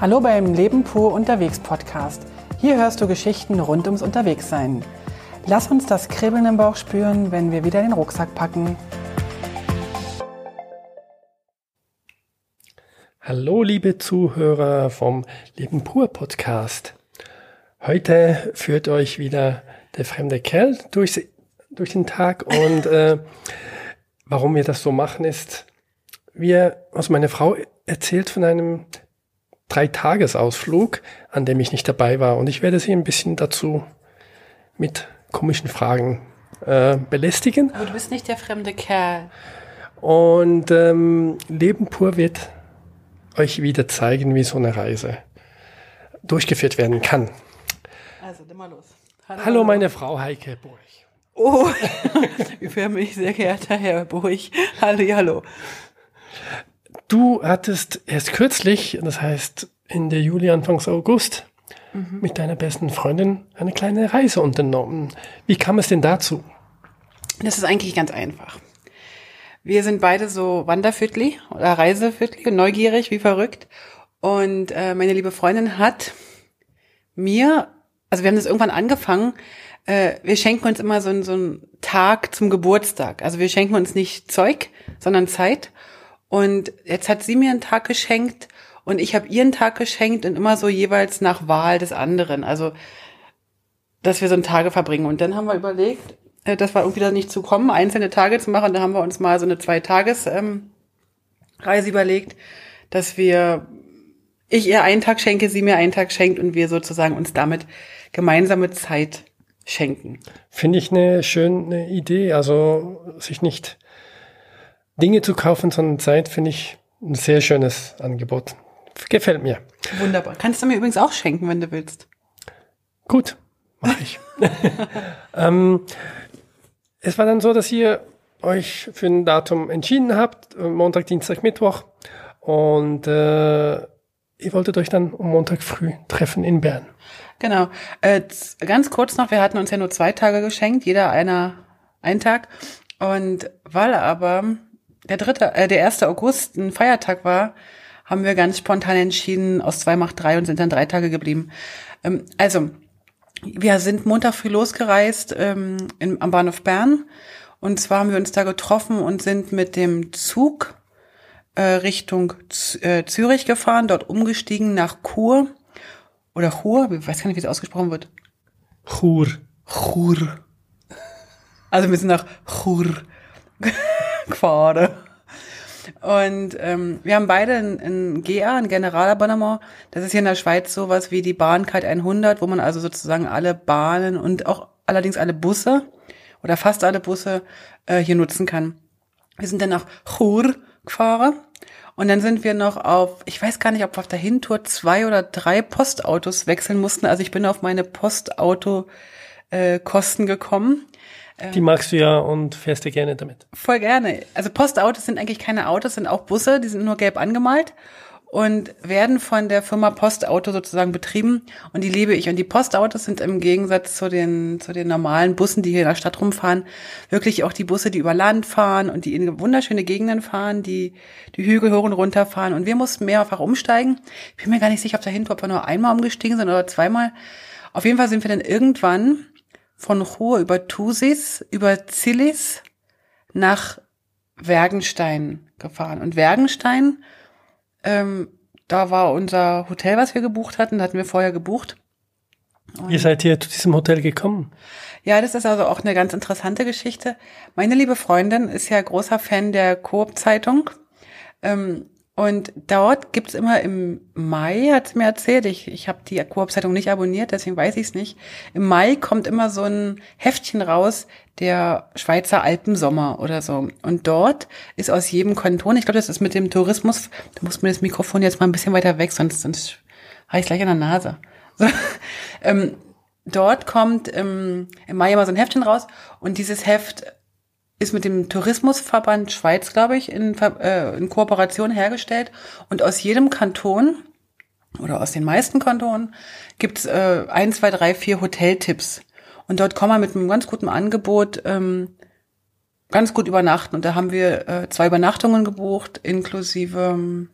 Hallo beim Leben pur unterwegs Podcast. Hier hörst du Geschichten rund ums Unterwegssein. Lass uns das Kribbeln im Bauch spüren, wenn wir wieder den Rucksack packen. Hallo liebe Zuhörer vom Leben pur Podcast. Heute führt euch wieder der fremde Kerl durch, durch den Tag und äh, warum wir das so machen ist, wir, also meine Frau erzählt von einem Dreitagesausflug, an dem ich nicht dabei war. Und ich werde sie ein bisschen dazu mit komischen Fragen äh, belästigen. Aber du bist nicht der fremde Kerl. Und ähm, Leben pur wird euch wieder zeigen, wie so eine Reise durchgeführt werden kann. Also, immer los. Hallo, Hallo meine Frau Heike Burg. Oh, ich für mich sehr geehrter Herr Burg. Hallo, hallo. Du hattest erst kürzlich, das heißt Ende Juli, Anfangs August, mhm. mit deiner besten Freundin eine kleine Reise unternommen. Wie kam es denn dazu? Das ist eigentlich ganz einfach. Wir sind beide so Wanderviertli oder Reiseviertli, neugierig wie verrückt. Und äh, meine liebe Freundin hat mir, also wir haben das irgendwann angefangen, äh, wir schenken uns immer so, so einen Tag zum Geburtstag. Also wir schenken uns nicht Zeug, sondern Zeit. Und jetzt hat sie mir einen Tag geschenkt und ich habe ihr einen Tag geschenkt und immer so jeweils nach Wahl des anderen. Also, dass wir so einen Tage verbringen. Und dann haben wir überlegt, äh, das war irgendwie da nicht zu kommen, einzelne Tage zu machen. Da haben wir uns mal so eine Zwei-Tages-Reise ähm, überlegt, dass wir, ich ihr einen Tag schenke, sie mir einen Tag schenkt und wir sozusagen uns damit gemeinsame Zeit schenken. Finde ich eine schöne Idee. Also sich nicht Dinge zu kaufen, sondern Zeit finde ich ein sehr schönes Angebot. Gefällt mir. Wunderbar. Kannst du mir übrigens auch schenken, wenn du willst. Gut, mache ich. ähm, es war dann so, dass ihr euch für ein Datum entschieden habt, Montag, Dienstag, Mittwoch. Und äh, ihr wolltet euch dann um Montag früh treffen in Bern. Genau. Äh, ganz kurz noch, wir hatten uns ja nur zwei Tage geschenkt, jeder einer einen Tag. Und weil aber der dritte, äh, der erste August ein Feiertag war, haben wir ganz spontan entschieden, aus zwei macht drei und sind dann drei Tage geblieben. Ähm, also, wir sind Montag früh losgereist ähm, in, am Bahnhof Bern. Und zwar haben wir uns da getroffen und sind mit dem Zug äh, Richtung Z äh, Zürich gefahren, dort umgestiegen nach Chur. Oder Chur, ich weiß gar nicht, wie es ausgesprochen wird. Chur. Chur. Also wir sind nach Chur gefahren. Und ähm, wir haben beide ein, ein GA, ein Generalabonnement. Das ist hier in der Schweiz sowas wie die Bahncard 100, wo man also sozusagen alle Bahnen und auch allerdings alle Busse oder fast alle Busse äh, hier nutzen kann. Wir sind dann nach Chur gefahren und dann sind wir noch auf, ich weiß gar nicht, ob wir auf der Hintour zwei oder drei Postautos wechseln mussten. Also ich bin auf meine Postauto äh, Kosten gekommen. Die magst du ja und fährst dir gerne damit. Voll gerne. Also Postautos sind eigentlich keine Autos, sind auch Busse, die sind nur gelb angemalt und werden von der Firma Postauto sozusagen betrieben und die liebe ich. Und die Postautos sind im Gegensatz zu den, zu den normalen Bussen, die hier in der Stadt rumfahren, wirklich auch die Busse, die über Land fahren und die in wunderschöne Gegenden fahren, die die Hügel hoch und runter fahren. Und wir mussten mehrfach umsteigen. Ich bin mir gar nicht sicher, ob dahinter, ob wir nur einmal umgestiegen sind oder zweimal. Auf jeden Fall sind wir dann irgendwann von Chur über Thusis, über Zillis nach Wergenstein gefahren. Und Wergenstein, ähm, da war unser Hotel, was wir gebucht hatten, da hatten wir vorher gebucht. Und Ihr seid hier zu diesem Hotel gekommen? Ja, das ist also auch eine ganz interessante Geschichte. Meine liebe Freundin ist ja großer Fan der Coop-Zeitung. Ähm, und dort gibt's immer im Mai, hat sie mir erzählt, ich, ich habe die Koop-Zeitung nicht abonniert, deswegen weiß ich es nicht. Im Mai kommt immer so ein Heftchen raus, der Schweizer Alpensommer oder so. Und dort ist aus jedem Kanton, ich glaube, das ist mit dem Tourismus, da muss mir das Mikrofon jetzt mal ein bisschen weiter weg, sonst, sonst habe ich gleich an der Nase. So, ähm, dort kommt ähm, im Mai immer so ein Heftchen raus und dieses Heft ist mit dem Tourismusverband Schweiz, glaube ich, in, äh, in Kooperation hergestellt. Und aus jedem Kanton oder aus den meisten Kantonen gibt's äh, ein, zwei, drei, vier Hoteltipps. Und dort kann man mit einem ganz guten Angebot ähm, ganz gut übernachten. Und da haben wir äh, zwei Übernachtungen gebucht, inklusive ähm,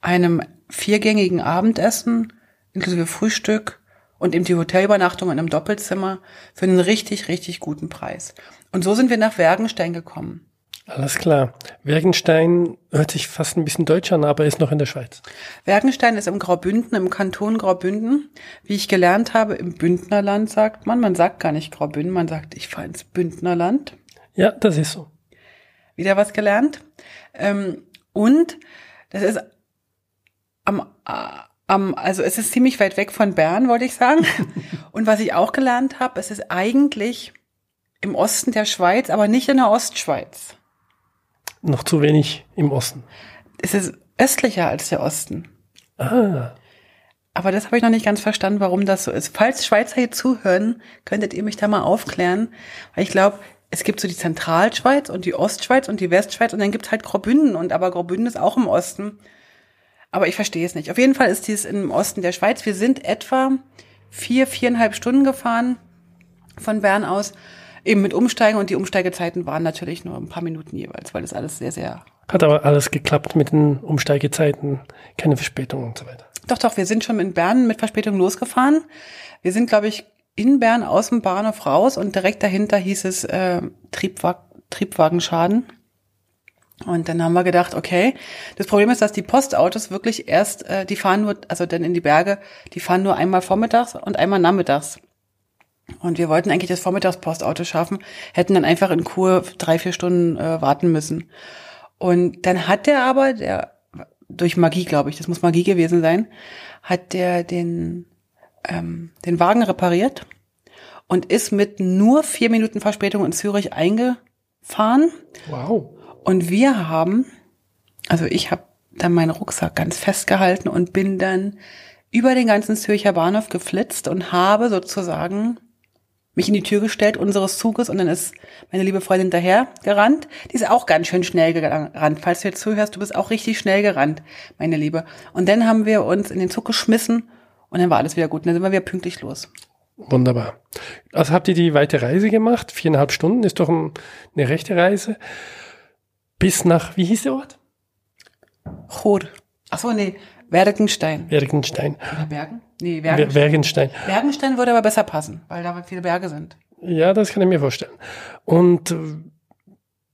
einem viergängigen Abendessen, inklusive Frühstück und eben die Hotelübernachtung in einem Doppelzimmer für einen richtig, richtig guten Preis. Und so sind wir nach Wergenstein gekommen. Alles klar. Wergenstein hört sich fast ein bisschen deutsch an, aber ist noch in der Schweiz. Wergenstein ist im Graubünden, im Kanton Graubünden. Wie ich gelernt habe, im Bündnerland sagt man, man sagt gar nicht Graubünden, man sagt, ich fahre ins Bündnerland. Ja, das ist so. Wieder was gelernt. Ähm, und das ist am, äh, am, also es ist ziemlich weit weg von Bern, wollte ich sagen. und was ich auch gelernt habe, es ist eigentlich im Osten der Schweiz, aber nicht in der Ostschweiz noch zu wenig im Osten. Es ist östlicher als der Osten. Ah. Aber das habe ich noch nicht ganz verstanden, warum das so ist. Falls Schweizer hier zuhören, könntet ihr mich da mal aufklären. Weil ich glaube, es gibt so die Zentralschweiz und die Ostschweiz und die Westschweiz und dann gibt es halt Graubünden und aber Graubünden ist auch im Osten. Aber ich verstehe es nicht. Auf jeden Fall ist dies im Osten der Schweiz. Wir sind etwa vier, viereinhalb Stunden gefahren von Bern aus eben mit Umsteigen und die Umsteigezeiten waren natürlich nur ein paar Minuten jeweils, weil das alles sehr, sehr. Hat aber alles geklappt mit den Umsteigezeiten, keine Verspätung und so weiter. Doch, doch, wir sind schon in Bern mit Verspätung losgefahren. Wir sind, glaube ich, in Bern aus dem Bahnhof raus und direkt dahinter hieß es äh, Triebwag Triebwagenschaden. Und dann haben wir gedacht, okay, das Problem ist, dass die Postautos wirklich erst, äh, die fahren nur, also dann in die Berge, die fahren nur einmal vormittags und einmal nachmittags. Und wir wollten eigentlich das Vormittagspostauto schaffen, hätten dann einfach in Kur drei, vier Stunden äh, warten müssen. Und dann hat der aber, der, durch Magie, glaube ich, das muss Magie gewesen sein, hat der den, ähm, den Wagen repariert und ist mit nur vier Minuten Verspätung in Zürich eingefahren. Wow. Und wir haben, also ich habe dann meinen Rucksack ganz festgehalten und bin dann über den ganzen Zürcher Bahnhof geflitzt und habe sozusagen mich in die Tür gestellt unseres Zuges und dann ist meine liebe Freundin daher gerannt. Die ist auch ganz schön schnell gerannt. Falls du jetzt zuhörst, du bist auch richtig schnell gerannt, meine Liebe. Und dann haben wir uns in den Zug geschmissen und dann war alles wieder gut. Und dann sind wir wieder pünktlich los. Wunderbar. Also habt ihr die weite Reise gemacht? Viereinhalb Stunden ist doch eine rechte Reise. Bis nach, wie hieß der Ort? Chor. Ach so, nee, Wergenstein. Wergenstein. Oder Bergen? Nee, Wergenstein. Wergenstein. Wergenstein würde aber besser passen, weil da viele Berge sind. Ja, das kann ich mir vorstellen. Und äh,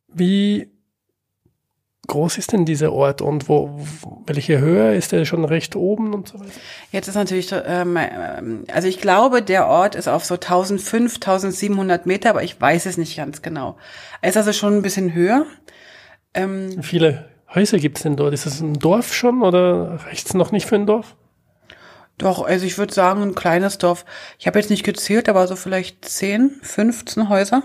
wie groß ist denn dieser Ort und wo, welche Höhe ist der schon recht oben und so weiter? Jetzt ist natürlich, ähm, ähm also ich glaube, der Ort ist auf so 1500, 1700 Meter, aber ich weiß es nicht ganz genau. Er ist also schon ein bisschen höher. Ähm, Viele Häuser gibt es denn dort? Ist es ein Dorf schon oder reicht es noch nicht für ein Dorf? Doch, also ich würde sagen, ein kleines Dorf. Ich habe jetzt nicht gezählt, aber so vielleicht 10, 15 Häuser.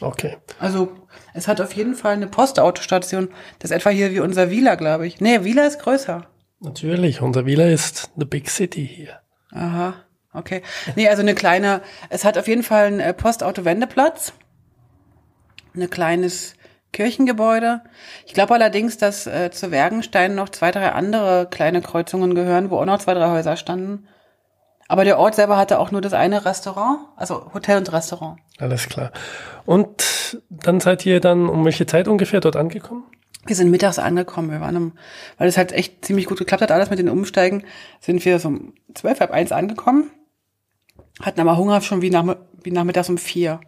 Okay. Also es hat auf jeden Fall eine Postautostation. Das ist etwa hier wie unser Wieler, glaube ich. Nee, Wieler ist größer. Natürlich, unser Wieler ist the big city hier. Aha, okay. Nee, also eine kleine, es hat auf jeden Fall einen äh, Postauto-Wendeplatz. Ein kleines Kirchengebäude. Ich glaube allerdings, dass äh, zu Wergenstein noch zwei, drei andere kleine Kreuzungen gehören, wo auch noch zwei, drei Häuser standen. Aber der Ort selber hatte auch nur das eine Restaurant, also Hotel und Restaurant. Alles klar. Und dann seid ihr dann um welche Zeit ungefähr dort angekommen? Wir sind mittags angekommen. Wir waren um, weil es halt echt ziemlich gut geklappt hat, alles mit den Umsteigen, sind wir so um zwölf, halb eins angekommen. Hatten aber Hunger schon wie, nach, wie nachmittags um vier.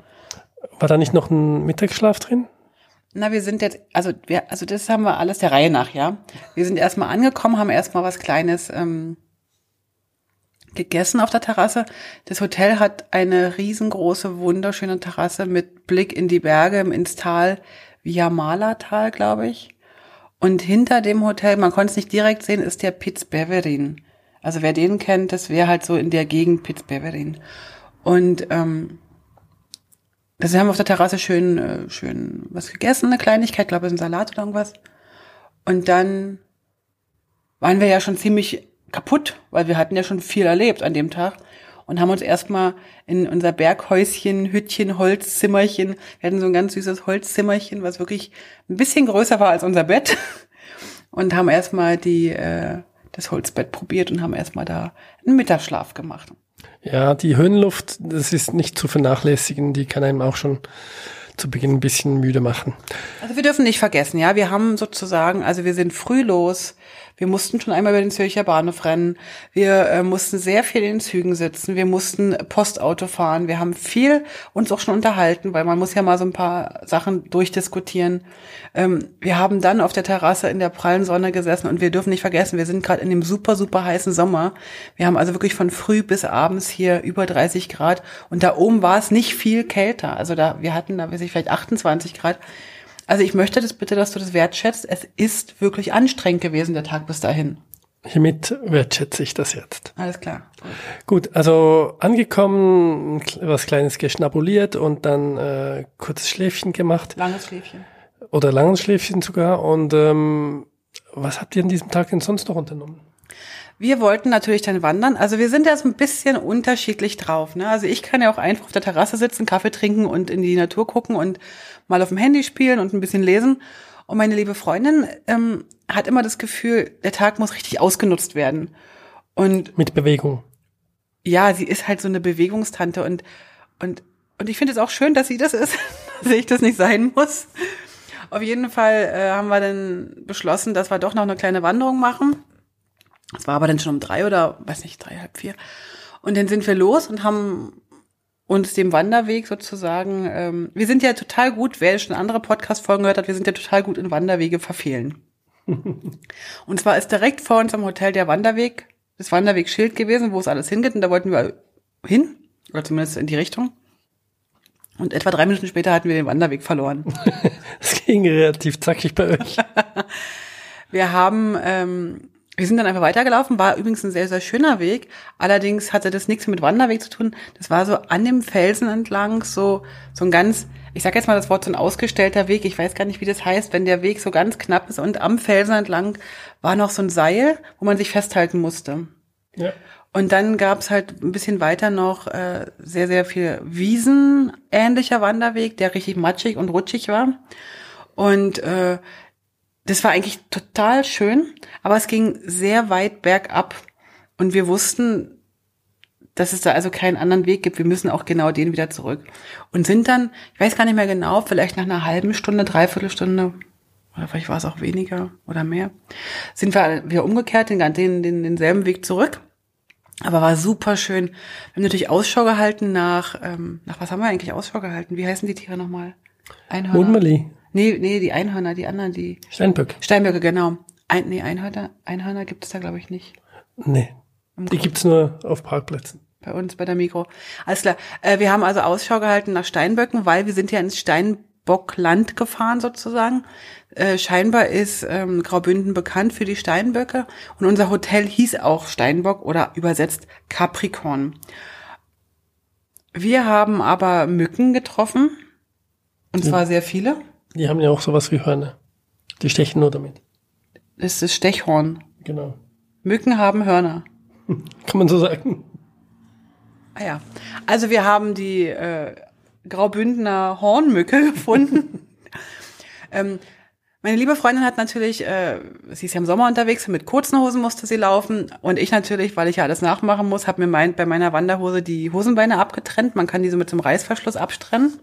War da nicht noch ein Mittagsschlaf drin? Na, wir sind jetzt, also wir, also das haben wir alles der Reihe nach, ja. Wir sind erstmal angekommen, haben erstmal was Kleines ähm, gegessen auf der Terrasse. Das Hotel hat eine riesengroße, wunderschöne Terrasse mit Blick in die Berge, ins Tal, Viamala-Tal, glaube ich. Und hinter dem Hotel, man konnte es nicht direkt sehen, ist der Pitzbeverin. Also wer den kennt, das wäre halt so in der Gegend Pitzbeverin. Und ähm, also wir haben auf der Terrasse schön, äh, schön was gegessen, eine Kleinigkeit, glaube ich, ein Salat oder irgendwas. Und dann waren wir ja schon ziemlich kaputt, weil wir hatten ja schon viel erlebt an dem Tag und haben uns erstmal in unser Berghäuschen, Hüttchen, Holzzimmerchen, wir hatten so ein ganz süßes Holzzimmerchen, was wirklich ein bisschen größer war als unser Bett und haben erstmal die äh, das Holzbett probiert und haben erstmal da einen Mittagsschlaf gemacht. Ja, die Höhenluft, das ist nicht zu vernachlässigen, die kann einem auch schon zu Beginn ein bisschen müde machen. Also wir dürfen nicht vergessen, ja, wir haben sozusagen, also wir sind früh los, Wir mussten schon einmal über den Zürcher Bahnhof rennen. Wir äh, mussten sehr viel in den Zügen sitzen. Wir mussten Postauto fahren. Wir haben viel uns auch schon unterhalten, weil man muss ja mal so ein paar Sachen durchdiskutieren. Ähm, wir haben dann auf der Terrasse in der prallen Sonne gesessen und wir dürfen nicht vergessen, wir sind gerade in dem super, super heißen Sommer. Wir haben also wirklich von früh bis abends hier über 30 Grad und da oben war es nicht viel kälter. Also da, wir hatten da, weiß ich, vielleicht 28 Grad. Also ich möchte das bitte, dass du das wertschätzt. Es ist wirklich anstrengend gewesen, der Tag bis dahin. Hiermit wertschätze ich das jetzt. Alles klar. Gut, also angekommen, was Kleines geschnabuliert und dann äh, kurzes Schläfchen gemacht. Langes Schläfchen. Oder langes Schläfchen sogar. Und ähm, was habt ihr an diesem Tag denn sonst noch unternommen? Wir wollten natürlich dann wandern. Also wir sind ja so ein bisschen unterschiedlich drauf. Ne? Also ich kann ja auch einfach auf der Terrasse sitzen, Kaffee trinken und in die Natur gucken und mal auf dem Handy spielen und ein bisschen lesen. Und meine liebe Freundin ähm, hat immer das Gefühl, der Tag muss richtig ausgenutzt werden. Und Mit Bewegung. ja, sie ist halt so eine Bewegungstante und und und ich finde es auch schön, dass sie das ist, dass ich das nicht sein muss. Auf jeden Fall äh, haben wir dann beschlossen, dass wir doch noch eine kleine Wanderung machen. Es war aber dann schon um drei oder weiß nicht drei halb vier. Und dann sind wir los und haben uns dem Wanderweg sozusagen. Ähm, wir sind ja total gut, wer schon andere Podcast-Folgen gehört hat, wir sind ja total gut in Wanderwege verfehlen. Und zwar ist direkt vor uns am Hotel der Wanderweg, das Wanderwegschild gewesen, wo es alles hingeht. Und da wollten wir hin, oder zumindest in die Richtung. Und etwa drei Minuten später hatten wir den Wanderweg verloren. Es ging relativ zackig bei euch. Wir haben, ähm, wir sind dann einfach weitergelaufen, war übrigens ein sehr, sehr schöner Weg. Allerdings hatte das nichts mit Wanderweg zu tun. Das war so an dem Felsen entlang, so, so ein ganz, ich sag jetzt mal das Wort, so ein ausgestellter Weg. Ich weiß gar nicht, wie das heißt, wenn der Weg so ganz knapp ist und am Felsen entlang war noch so ein Seil, wo man sich festhalten musste. Ja. Und dann gab's halt ein bisschen weiter noch äh, sehr, sehr viel Wiesen-ähnlicher Wanderweg, der richtig matschig und rutschig war. Und äh, das war eigentlich total schön, aber es ging sehr weit bergab. Und wir wussten, dass es da also keinen anderen Weg gibt. Wir müssen auch genau den wieder zurück. Und sind dann, ich weiß gar nicht mehr genau, vielleicht nach einer halben Stunde, dreiviertel Stunde, oder vielleicht war es auch weniger oder mehr, sind wir wieder umgekehrt, den, den, den, denselben Weg zurück. Aber war super schön. Wir haben natürlich Ausschau gehalten nach, ähm, nach was haben wir eigentlich Ausschau gehalten? Wie heißen die Tiere nochmal? Einhörner. Mondmali, Nee, nee, die Einhörner, die anderen, die Steinböck. Steinböcke, genau. Ein, nee, Einhörner, Einhörner gibt es da, glaube ich, nicht. Nee, die gibt's nur auf Parkplätzen. Bei uns, bei der Mikro. Alles klar. Äh, wir haben also Ausschau gehalten nach Steinböcken, weil wir sind ja ins Steinbockland gefahren sozusagen. Äh, scheinbar ist ähm, Graubünden bekannt für die Steinböcke und unser Hotel hieß auch Steinbock oder übersetzt Capricorn. Wir haben aber Mücken getroffen und zwar sehr viele. Die haben ja auch sowas wie Hörner. Die stechen nur damit. Das ist Stechhorn. Genau. Mücken haben Hörner. Kann man so sagen. Ah ja. Also wir haben die äh, Graubündner Hornmücke gefunden. ähm, meine liebe Freundin hat natürlich, äh, sie ist ja im Sommer unterwegs, mit kurzen Hosen musste sie laufen. Und ich natürlich, weil ich ja alles nachmachen muss, habe mir mein, bei meiner Wanderhose die Hosenbeine abgetrennt. Man kann diese mit so einem Reißverschluss abstrennen.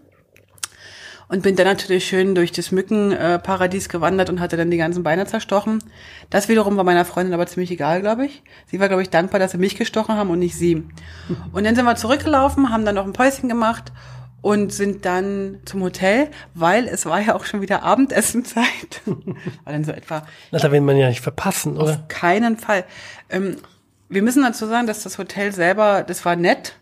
Und bin dann natürlich schön durch das Mückenparadies gewandert und hatte dann die ganzen Beine zerstochen. Das wiederum war meiner Freundin aber ziemlich egal, glaube ich. Sie war, glaube ich, dankbar, dass sie mich gestochen haben und nicht sie. Und dann sind wir zurückgelaufen, haben dann noch ein Päuschen gemacht und sind dann zum Hotel, weil es war ja auch schon wieder Abendessenzeit. war dann so etwa Na, da will man ja nicht verpassen, oder? auf keinen Fall. Ähm, wir müssen dazu sagen, dass das Hotel selber, das war nett,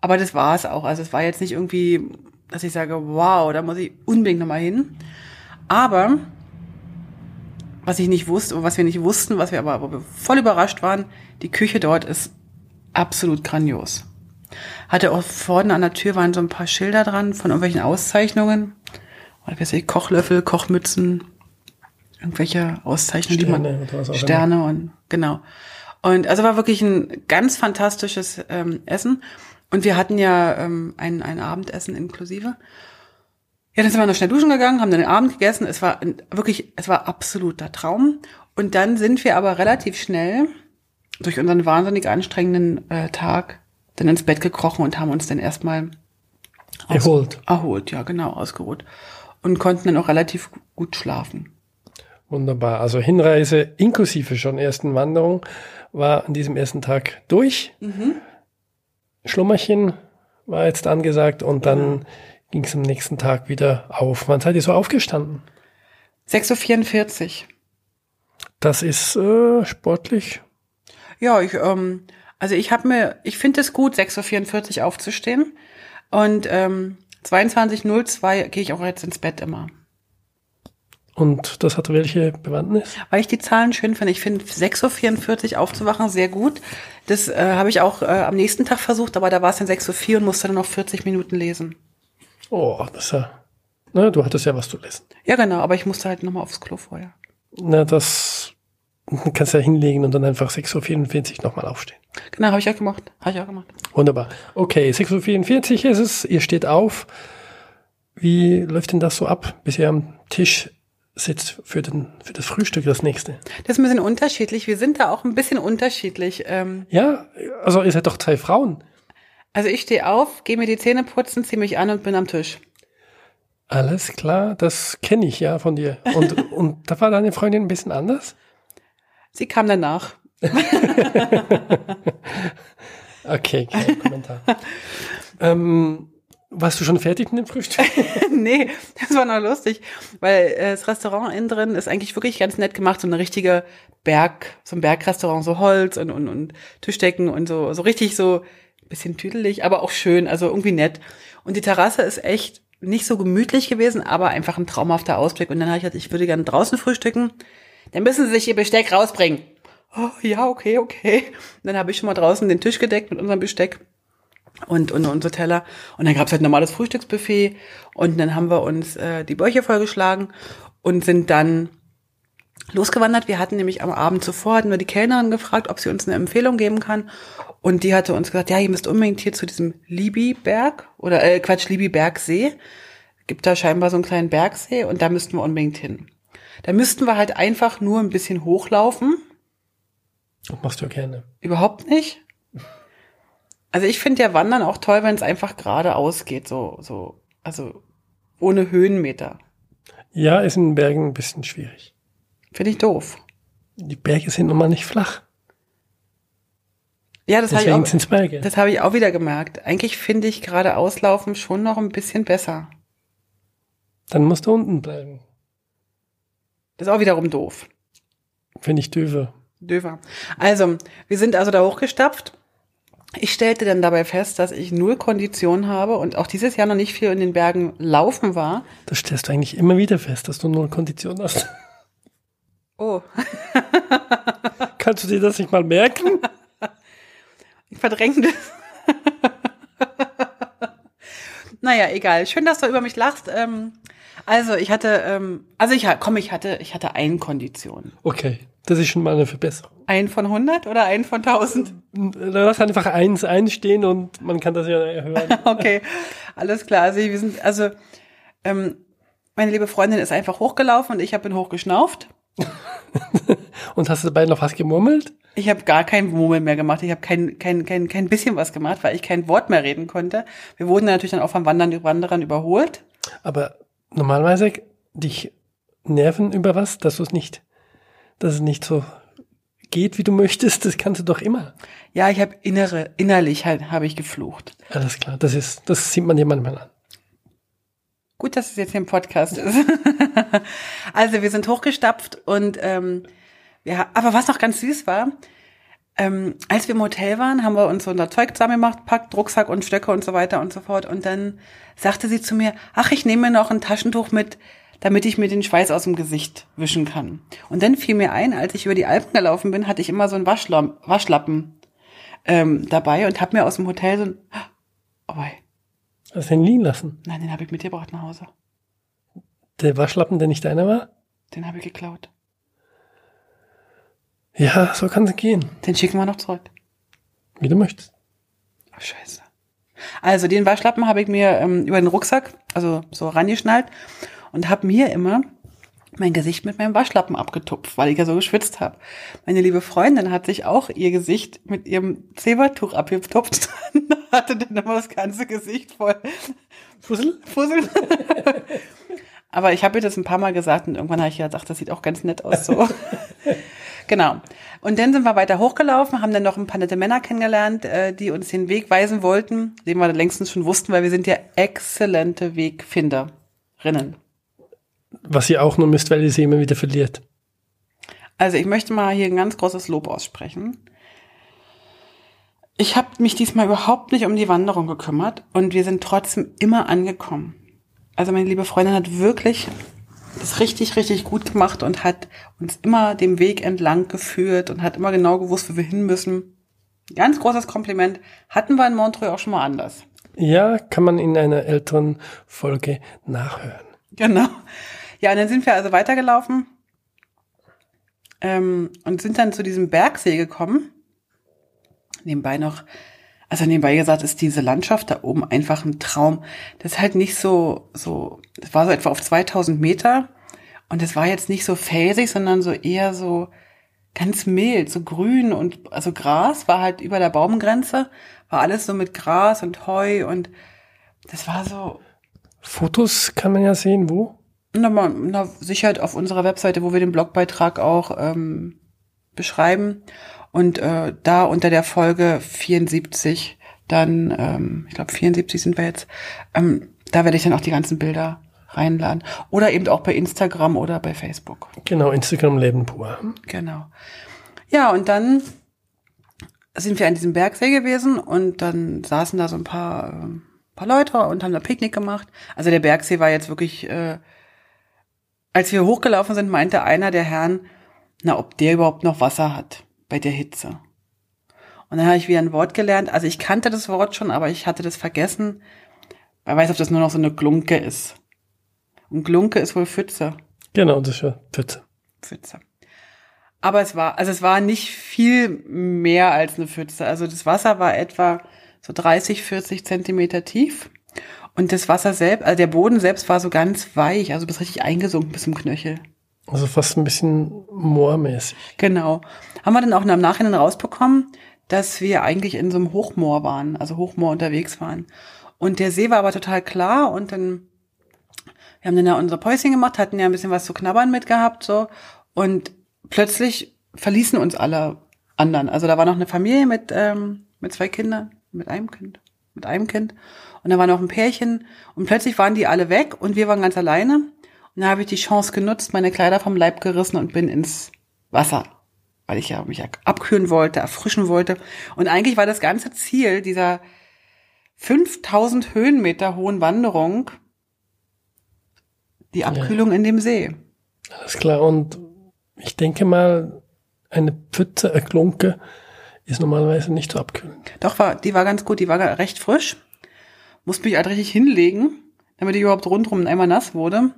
aber das war es auch. Also es war jetzt nicht irgendwie, dass ich sage, wow, da muss ich unbedingt nochmal hin. Aber was ich nicht wusste, was wir nicht wussten, was wir aber, wir voll überrascht waren, die Küche dort ist absolut grandios. Hatte auch vorne an der Tür waren so ein paar Schilder dran von irgendwelchen Auszeichnungen. Oder weiß ich, Kochlöffel, Kochmützen, irgendwelche Auszeichnungen, die Sterne man was auch Sterne und genau. Und also war wirklich ein ganz fantastisches ähm, Essen. Und wir hatten ja ähm, ein, ein Abendessen inklusive. Ja, dann sind wir noch schnell duschen gegangen, haben dann den Abend gegessen. Es war wirklich, es war absoluter Traum. Und dann sind wir aber relativ schnell durch unseren wahnsinnig anstrengenden äh, Tag dann ins Bett gekrochen und haben uns dann erstmal Erholt. Erholt, ja, genau, ausgeruht. Und konnten dann auch relativ gut schlafen. Wunderbar. Also Hinreise inklusive schon ersten Wanderung war an diesem ersten Tag durch. Mhm. Schlummerchen war jetzt angesagt und dann ging es am nächsten Tag wieder auf. Wann seid ihr so aufgestanden? 6.44 Uhr. Das ist äh, sportlich. Ja, ich, ähm, also ich habe mir, ich finde es gut, 6.44 Uhr aufzustehen. Und ähm, 22.02 gehe ich auch jetzt ins Bett immer. Und das hat welche Bewandtnis? Weil ich die Zahlen schön finde. Ich finde 6.44 Uhr aufzuwachen sehr gut. Das äh, habe ich auch äh, am nächsten Tag versucht, aber da war es dann 6.04 Uhr und musste dann noch 40 Minuten lesen. Oh, das ist ja. Na, du hattest ja was zu lesen. Ja, genau, aber ich musste halt nochmal aufs Klo vorher. Na, das kannst du ja hinlegen und dann einfach 6.44 Uhr nochmal aufstehen. Genau, habe ich auch gemacht. Habe ich auch gemacht. Wunderbar. Okay, 6.44 Uhr ist es, ihr steht auf. Wie läuft denn das so ab, bis ihr am Tisch sitzt für, den, für das Frühstück, das nächste? Das ist ein bisschen unterschiedlich. Wir sind da auch ein bisschen unterschiedlich. Ähm, Ja, also ihr seid doch zwei Frauen. also ich stehe auf, gehe mir die Zähne putzen, ziehe mich an und bin am Tisch. Alles klar, das kenne ich ja von dir. Und, und da war deine Freundin ein bisschen anders? Sie kam danach. Okay, kein Kommentar. ähm, warst du schon fertig mit dem Frühstück? nee, das war noch lustig, weil äh, das Restaurant innen drin ist eigentlich wirklich ganz nett gemacht, so eine richtige Berg, so ein Bergrestaurant, so Holz und, und, und Tischdecken und so, so richtig so bisschen tüdelig, aber auch schön, also irgendwie nett. Und die Terrasse ist echt nicht so gemütlich gewesen, aber einfach ein traumhafter Ausblick. Und dann habe ich gesagt, ich würde gerne draußen frühstücken. Dann müssen Sie sich Ihr Besteck rausbringen. Oh, ja, okay, okay. Und dann habe ich schon mal draußen den Tisch gedeckt mit unserem Besteck und, und unsere Teller. Und dann gab's halt ein normales Frühstücksbuffet. Und dann haben wir uns äh, die Bäuche vollgeschlagen und sind dann losgewandert. Wir hatten nämlich am Abend zuvor, hatten wir die Kellnerin gefragt, ob sie uns eine Empfehlung geben kann. Und die hatte uns gesagt, ja, ihr müsst unbedingt hier zu diesem Libi-Berg oder äh, Quatsch, Libi-Bergsee. Gibt da scheinbar so einen kleinen Bergsee und da müssten wir unbedingt hin. Da müssten wir halt einfach nur ein bisschen hochlaufen. Das machst du ja gerne. Überhaupt nicht. Also ich finde ja Wandern auch toll, wenn es einfach geradeaus geht, so, so, also ohne Höhenmeter. Ja, ist in den Bergen ein bisschen schwierig. Finde ich doof. Die Berge sind nun mal nicht flach. Ja, das habe ich, auch- das habe ich auch wieder gemerkt. Eigentlich finde ich geradeaus laufen schon noch ein bisschen besser. Dann musst du unten bleiben. Das ist auch wiederum doof. Finde ich döver. Döver. Also, wir sind also da hochgestapft. Ich stellte dann dabei fest, dass ich null Kondition habe und auch dieses Jahr noch nicht viel in den Bergen laufen war. Das stellst du eigentlich immer wieder fest, dass du null Kondition hast. Oh, Kannst du dir das nicht mal merken? ich verdränge das. naja, egal. Schön, dass du über mich lachst. Ähm, also, ich hatte, ähm, also ich, komm, ich hatte, ich hatte eine Kondition. Okay, das ist schon mal eine Verbesserung. Ein von 100 oder ein von 1000? Lass einfach eins einstehen und man kann das ja hören. Okay, alles klar. Also wir sind, also ähm, meine liebe Freundin ist einfach hochgelaufen und ich habe ihn hochgeschnauft. Und hast du dabei noch was gemurmelt? Ich habe gar kein Murmeln mehr gemacht. Ich habe kein, kein, kein, kein bisschen was gemacht, weil ich kein Wort mehr reden konnte. Wir wurden natürlich dann auch vom Wandern Wanderern überholt. Aber normalerweise dich nerven über was, dass du es nicht, dass es nicht so geht, wie du möchtest, das kannst du doch immer. Ja, ich habe innere, innerlich halt habe ich geflucht. Alles klar, das ist, das sieht man dir manchmal an. Gut, dass es jetzt hier im Podcast ist. also wir sind hochgestapft und ähm, ja, aber was noch ganz süß war, ähm, als wir im Hotel waren, haben wir uns so unser Zeug zusammengemacht, packt Rucksack und Stöcke und so weiter und so fort. Und dann sagte sie zu mir, ach, ich nehme mir noch ein Taschentuch mit, damit ich mir den Schweiß aus dem Gesicht wischen kann. Und dann fiel mir ein, als ich über die Alpen gelaufen bin, hatte ich immer so einen Waschlappen, Waschlappen ähm, dabei und habe mir aus dem Hotel so ein, oh, wei, Hast du ihn liegen lassen? nein, den habe ich mitgebracht nach Hause. Der Waschlappen, der nicht deiner war? Den habe ich geklaut. Ja, so kann es gehen, Den schicken wir noch zurück. wie du möchtest. Ach, scheiße. Also den Waschlappen habe ich mir ähm, über den Rucksack, also so rangeschnallt und habe mir immer mein Gesicht mit meinem Waschlappen abgetupft, weil ich ja so geschwitzt habe. Meine liebe Freundin hat sich auch ihr Gesicht mit ihrem Zebertuch abgetupft und hatte dann immer das ganze Gesicht voll Fussel? Fussel. Aber ich habe ihr das ein paar Mal gesagt und irgendwann habe ich gedacht, das sieht auch ganz nett aus so. genau. Und dann sind wir weiter hochgelaufen, haben dann noch ein paar nette Männer kennengelernt, äh, die uns den Weg weisen wollten, den wir längstens schon wussten, weil wir sind ja exzellente Wegfinderinnen. Was ihr auch nur müsst, weil ihr sie immer wieder verliert. Also ich möchte mal hier ein ganz großes Lob aussprechen. Ich habe mich diesmal überhaupt nicht um die Wanderung gekümmert und wir sind trotzdem immer angekommen. Also meine liebe Freundin hat wirklich das richtig, richtig gut gemacht und hat uns immer dem Weg entlang geführt und hat immer genau gewusst, wo wir hin müssen. Ganz großes Kompliment. Hatten wir in Montreux auch schon mal anders. Ja, kann man in einer älteren Folge nachhören. Genau. Ja, und dann sind wir also weitergelaufen ähm, und sind dann zu diesem Bergsee gekommen nebenbei noch, also nebenbei gesagt, ist diese Landschaft da oben einfach ein Traum. Das ist halt nicht so, so, das war so etwa auf 2000 Meter und es war jetzt nicht so felsig, sondern so eher so ganz mild, so grün und, also Gras war halt über der Baumgrenze, war alles so mit Gras und Heu und das war so. Fotos kann man ja sehen, wo? Na, na sicher halt auf unserer Webseite, wo wir den Blogbeitrag auch ähm, beschreiben. Und äh, da unter der Folge 74, dann, ähm, ich glaube 74 sind wir jetzt, ähm, da werde ich dann auch die ganzen Bilder reinladen. Oder eben auch bei Instagram oder bei Facebook. Genau, Instagram Leben pur. Genau. Ja, und dann sind wir an diesem Bergsee gewesen und dann saßen da so ein paar, äh, paar Leute und haben da Picknick gemacht. Also der Bergsee war jetzt wirklich, äh, als wir hochgelaufen sind, meinte einer der Herren, na, ob der überhaupt noch Wasser hat bei der Hitze. Und dann habe ich wieder ein Wort gelernt. Also ich kannte das Wort schon, aber ich hatte das vergessen. Wer weiß, ob das nur noch so eine Glunke ist. Und Glunke ist wohl Pfütze. Genau, das ist ja Pfütze. Pfütze. Aber es war, also es war nicht viel mehr als eine Pfütze. Also das Wasser war etwa so 30, 40 Zentimeter tief. Und das Wasser selbst, also der Boden selbst war so ganz weich, also bis richtig eingesunken bis zum Knöchel. Also fast ein bisschen moormäßig. Genau. Haben wir dann auch im Nachhinein rausbekommen, dass wir eigentlich in so einem Hochmoor waren, also Hochmoor unterwegs waren. Und der See war aber total klar und dann, wir haben dann ja unser Päuschen gemacht, hatten ja ein bisschen was zu knabbern mitgehabt, so. Und plötzlich verließen uns alle anderen. Also da war noch eine Familie mit, ähm, mit zwei Kindern, mit einem Kind, mit einem Kind. Und da war noch ein Pärchen und plötzlich waren die alle weg und wir waren ganz alleine. Und da habe ich die Chance genutzt, meine Kleider vom Leib gerissen und bin ins Wasser, weil ich ja mich abkühlen wollte, erfrischen wollte. Und eigentlich war das ganze Ziel dieser 5000 Höhenmeter hohen Wanderung die Abkühlung ja. in dem See. Alles klar. Und ich denke mal, eine Pfütze, eine Klunke ist normalerweise nicht zu abkühlen. Doch, war, die war ganz gut. Die war recht frisch. Musste mich halt richtig hinlegen, damit ich überhaupt rundrum einmal nass wurde.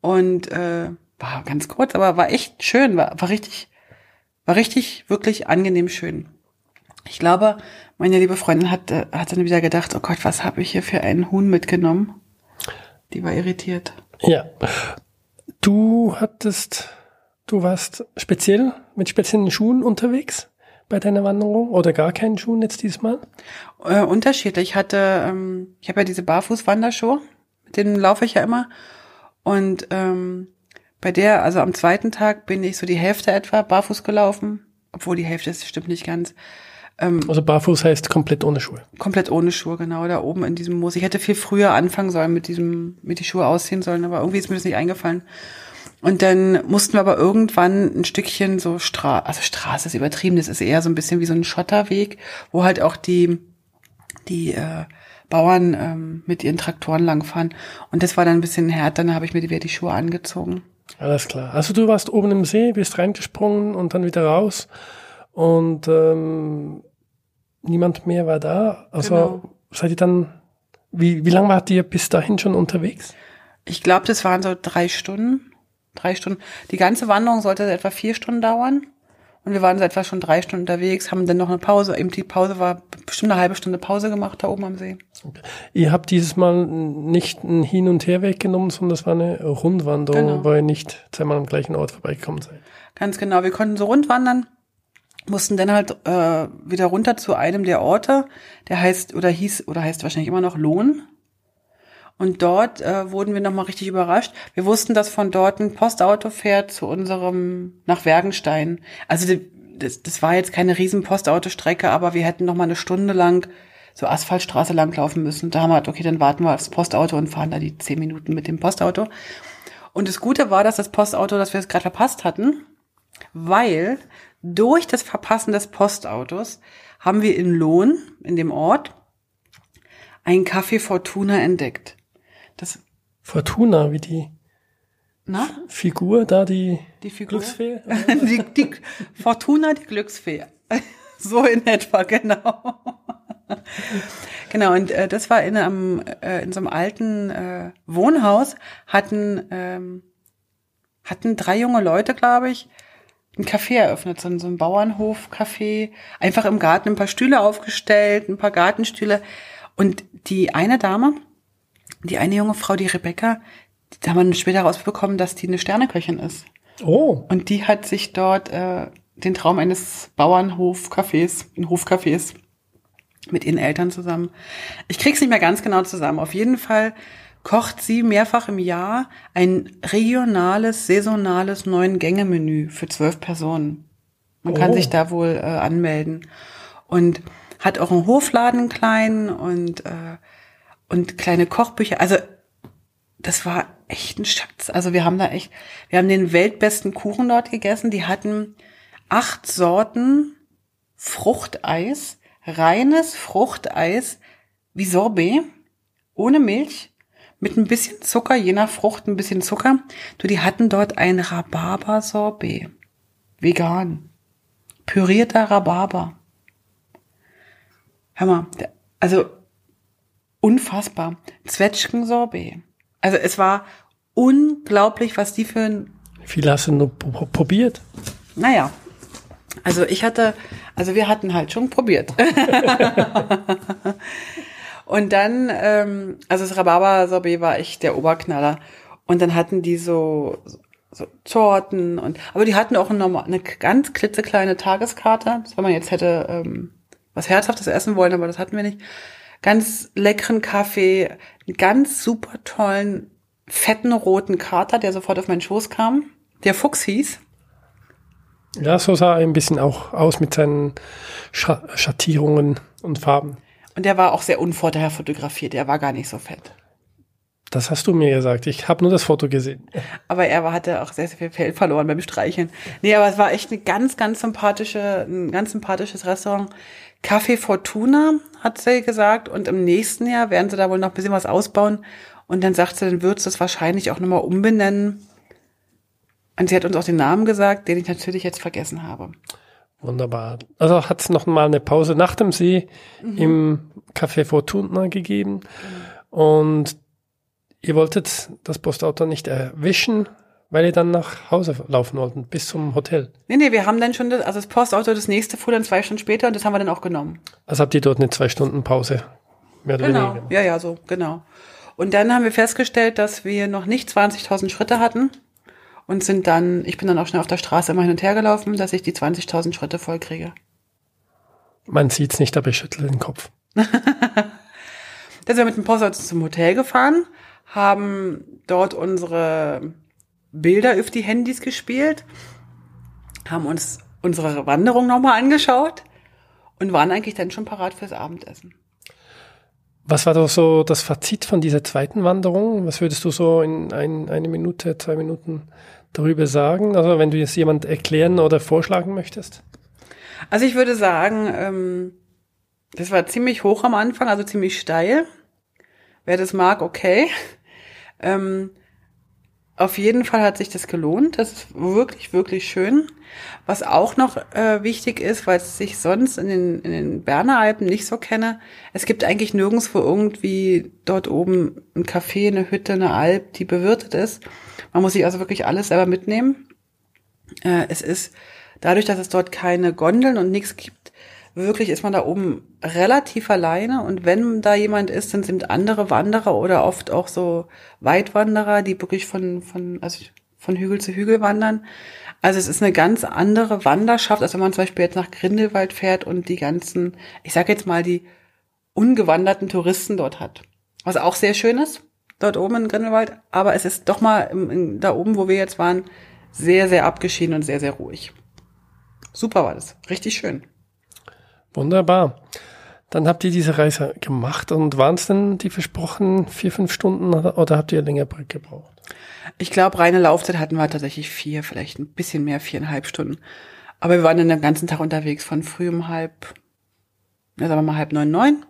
Und äh, war ganz kurz, aber war echt schön, war, war richtig, war richtig, wirklich angenehm schön. Ich glaube, meine liebe Freundin hat, äh, hat dann wieder gedacht, oh Gott, was habe ich hier für einen Huhn mitgenommen? Die war irritiert. Ja. Du hattest, du warst speziell mit speziellen Schuhen unterwegs bei deiner Wanderung oder gar keinen Schuhen jetzt diesmal? Äh, unterschiedlich. Ich hatte, ähm, ich habe ja diese Barfuß-Wanderschuhe, mit denen laufe ich ja immer. Und ähm, bei der, also am zweiten Tag bin ich so die Hälfte etwa barfuß gelaufen, obwohl die Hälfte ist, stimmt nicht ganz. Ähm, also barfuß heißt komplett ohne Schuhe. Komplett ohne Schuhe, genau, da oben in diesem Moos. Ich hätte viel früher anfangen sollen mit diesem, mit die Schuhe ausziehen sollen, aber irgendwie ist mir das nicht eingefallen. Und dann mussten wir aber irgendwann ein Stückchen so Stra also Straße ist übertrieben, das ist eher so ein bisschen wie so ein Schotterweg, wo halt auch die, die äh, Bauern ähm, mit ihren Traktoren langfahren. Und das war dann ein bisschen härter, dann habe ich mir wieder die Schuhe angezogen. Alles klar. Also du warst oben im See, bist reingesprungen und dann wieder raus und ähm, niemand mehr war da. Also genau. seid ihr dann, wie, wie lange wart ihr bis dahin schon unterwegs? Ich glaube, das waren so drei Stunden. Drei Stunden. Die ganze Wanderung sollte etwa vier Stunden dauern. Und wir waren so etwa schon drei Stunden unterwegs, haben dann noch eine Pause, eben die Pause war bestimmt eine halbe Stunde Pause gemacht da oben am See. Okay. Ihr habt dieses Mal nicht einen Hin- und Herweg genommen, sondern das war eine Rundwanderung, genau. wo ihr nicht zweimal am gleichen Ort vorbeigekommen seid. Ganz genau, wir konnten so rundwandern, mussten dann halt äh, wieder runter zu einem der Orte, der heißt oder hieß oder heißt wahrscheinlich immer noch Lohn. Und dort äh, wurden wir nochmal richtig überrascht. Wir wussten, dass von dort ein Postauto fährt zu unserem, nach Wergenstein. Also das, das war jetzt keine riesen Postautostrecke, aber wir hätten nochmal eine Stunde lang so Asphaltstraße langlaufen müssen. Da haben wir gedacht, okay, dann warten wir aufs Postauto und fahren da die zehn Minuten mit dem Postauto. Und das Gute war, dass das Postauto, dass wir es gerade verpasst hatten, weil durch das Verpassen des Postautos haben wir in Lohn, in dem Ort, ein Café Fortuna entdeckt. Das Fortuna, wie die na? Figur da, die, Die Figur? Glücksfee? die, die Fortuna, die Glücksfee. So in etwa, genau. Genau, und äh, das war in einem, äh, in so einem alten äh, Wohnhaus, hatten, ähm, hatten drei junge Leute, glaube ich, ein Café eröffnet, so ein, so ein Bauernhof-Café, einfach im Garten ein paar Stühle aufgestellt, ein paar Gartenstühle. Und die eine Dame, die eine junge Frau, die Rebecca, da haben wir später rausbekommen, dass die eine Sterneköchin ist. Oh, Und die hat sich dort äh, den Traum eines Bauernhofcafés, ein Hofcafés mit ihren Eltern zusammen. Ich krieg's nicht mehr ganz genau zusammen. Auf jeden Fall kocht sie mehrfach im Jahr ein regionales, saisonales Neun-Gänge-Menü für zwölf Personen. Man kann Oh. sich da wohl äh, anmelden. Und hat auch einen Hofladen kleinen und, äh, und kleine Kochbücher. Also das war echt ein Schatz. Also wir haben da echt, wir haben den weltbesten Kuchen dort gegessen. Die hatten acht Sorten Fruchteis, reines Fruchteis wie Sorbet, ohne Milch, mit ein bisschen Zucker, je nach Frucht ein bisschen Zucker. Du, die hatten dort ein Rhabarber-Sorbet. Vegan. Pürierter Rhabarber. Hör mal, also unfassbar. Zwetschgen-Sorbet. Also es war unglaublich, was die für ein wie viel hast du nur pro- probiert? naja, also ich hatte, also wir hatten halt schon probiert. und dann, ähm, also das Rhabarber-Sorbet war echt der Oberknaller. Und dann hatten die so, so Torten und, aber die hatten auch eine, eine ganz klitzekleine Tageskarte, das wenn man jetzt hätte ähm, was Herzhaftes essen wollen, aber das hatten wir nicht. Ganz leckeren Kaffee, einen ganz super tollen, fetten roten Kater, der sofort auf meinen Schoß kam, der Fuchs hieß. Ja, so sah er ein bisschen auch aus mit seinen Scha Schattierungen und Farben. Und der war auch sehr unvorteilhaft fotografiert. Er war gar nicht so fett. Das hast du mir gesagt. Ich habe nur das Foto gesehen. Aber er war, hatte auch sehr, sehr viel Fell verloren beim Streicheln. Nee, aber es war echt eine ganz, ganz sympathische, ein ganz sympathisches Restaurant. Café Fortuna, hat sie gesagt. Und im nächsten Jahr werden sie da wohl noch ein bisschen was ausbauen. Und dann sagt sie, dann wird sie es wahrscheinlich auch nochmal umbenennen. Und sie hat uns auch den Namen gesagt, den ich natürlich jetzt vergessen habe. Wunderbar. Also hat es noch mal eine Pause nach dem See im Café Fortuna gegeben. Und ihr wolltet das Postauto nicht erwischen, weil ihr dann nach Hause laufen wollten, bis zum Hotel. Nee, nee, wir haben dann schon, das, also das Postauto, das nächste fuhr dann zwei Stunden später und das haben wir dann auch genommen. Also habt ihr dort eine zwei Stunden Pause, mehr oder Genau. weniger. Ja, ja, so, genau. Und dann haben wir festgestellt, dass wir noch nicht 20.000 Schritte hatten und sind dann, ich bin dann auch schnell auf der Straße immer hin und her gelaufen, dass ich die 20.000 Schritte voll kriege. Man sieht's nicht, aber ich schüttle den Kopf. Dann sind wir mit dem Postauto zum Hotel gefahren, haben dort unsere Bilder auf die Handys gespielt, haben uns unsere Wanderung nochmal angeschaut und waren eigentlich dann schon parat fürs Abendessen. Was war doch so das Fazit von dieser zweiten Wanderung? Was würdest du so in ein, eine Minute, zwei Minuten darüber sagen? Also wenn du jetzt jemand erklären oder vorschlagen möchtest? Also ich würde sagen, ähm, das war ziemlich hoch am Anfang, also ziemlich steil. Wer das mag, okay. Ähm, auf jeden Fall hat sich das gelohnt. Das ist wirklich, wirklich schön. Was auch noch äh, wichtig ist, weil es sich sonst in den, in den Berner Alpen nicht so kenne, es gibt eigentlich nirgendwo irgendwie dort oben ein Café, eine Hütte, eine Alp, die bewirtet ist. Man muss sich also wirklich alles selber mitnehmen. Äh, es ist dadurch, dass es dort keine Gondeln und nichts gibt, wirklich ist man da oben relativ alleine. Und wenn da jemand ist, dann sind andere Wanderer oder oft auch so Weitwanderer, die wirklich von, von, also von Hügel zu Hügel wandern. Also es ist eine ganz andere Wanderschaft, als wenn man zum Beispiel jetzt nach Grindelwald fährt und die ganzen, ich sage jetzt mal, die ungewanderten Touristen dort hat. Was auch sehr schön ist. dort oben in Grindelwald. Aber es ist doch mal im, in, da oben, wo wir jetzt waren, sehr, sehr abgeschieden und sehr, sehr ruhig. Super war das. Richtig schön. Wunderbar. Dann habt ihr diese Reise gemacht und waren es denn die versprochenen vier, fünf Stunden oder, oder habt ihr länger gebraucht? Ich glaube, reine Laufzeit hatten wir tatsächlich vier, vielleicht ein bisschen mehr, viereinhalb Stunden. Aber wir waren dann den ganzen Tag unterwegs, von früh um halb, ja, sagen wir mal halb neun, neun,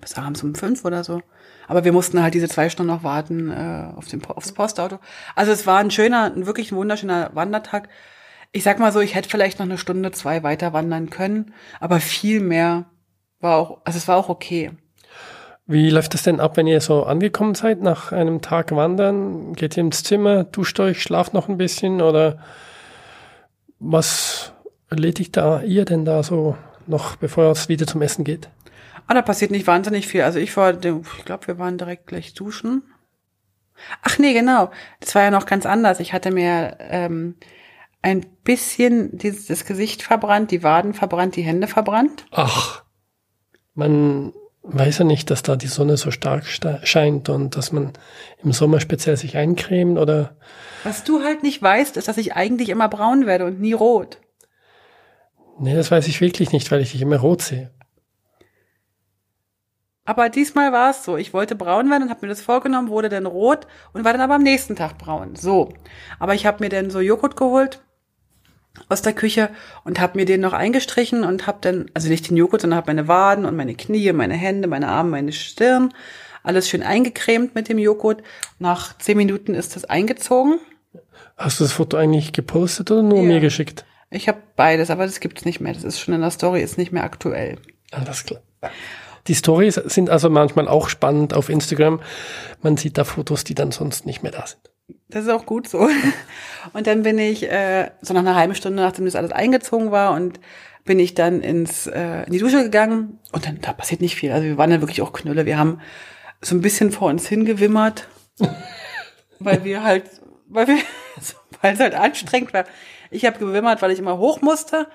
bis abends um fünf oder so. Aber wir mussten halt diese zwei Stunden noch warten äh, auf den, aufs Postauto. Also es war ein schöner, wirklich ein wunderschöner Wandertag. Ich sag mal so, ich hätte vielleicht noch eine Stunde, zwei weiter wandern können, aber viel mehr war auch, also es war auch okay. Wie läuft das denn ab, wenn ihr so angekommen seid nach einem Tag Wandern? Geht ihr ins Zimmer, duscht euch, schlaft noch ein bisschen oder was erledigt da ihr denn da so noch, bevor es wieder zum Essen geht? Ah, da passiert nicht wahnsinnig viel. Also ich war, ich glaube, wir waren direkt gleich duschen. Ach nee, genau. Das war ja noch ganz anders. Ich hatte mir ähm, ein bisschen dieses, das Gesicht verbrannt, die Waden verbrannt, die Hände verbrannt. Ach, man weiß ja nicht, dass da die Sonne so stark scheint und dass man im Sommer speziell sich eincremt oder. Was du halt nicht weißt, ist, dass ich eigentlich immer braun werde und nie rot. Nee, das weiß ich wirklich nicht, weil ich dich immer rot sehe. Aber diesmal war es so. Ich wollte braun werden und habe mir das vorgenommen, wurde dann rot und war dann aber am nächsten Tag braun. So. Aber ich habe mir dann so Joghurt geholt aus der Küche und habe mir den noch eingestrichen und habe dann, also nicht den Joghurt, sondern habe meine Waden und meine Knie, meine Hände, meine Arme, meine Stirn, alles schön eingecremt mit dem Joghurt. Nach zehn Minuten ist das eingezogen. Hast du das Foto eigentlich gepostet oder nur ja. mir geschickt? Ich habe beides, aber das gibt's nicht mehr. Das ist schon in der Story, ist nicht mehr aktuell. Alles klar. Die Stories sind also manchmal auch spannend auf Instagram. Man sieht da Fotos, die dann sonst nicht mehr da sind. Das ist auch gut so. Und dann bin ich äh, so nach einer halben Stunde, nachdem das alles eingezogen war und bin ich dann ins äh, in die Dusche gegangen und dann da passiert nicht viel. Also wir waren dann wirklich auch Knülle. Wir haben so ein bisschen vor uns hingewimmert, weil wir halt, weil wir, weil es halt anstrengend war. Ich habe gewimmert, weil ich immer hoch musste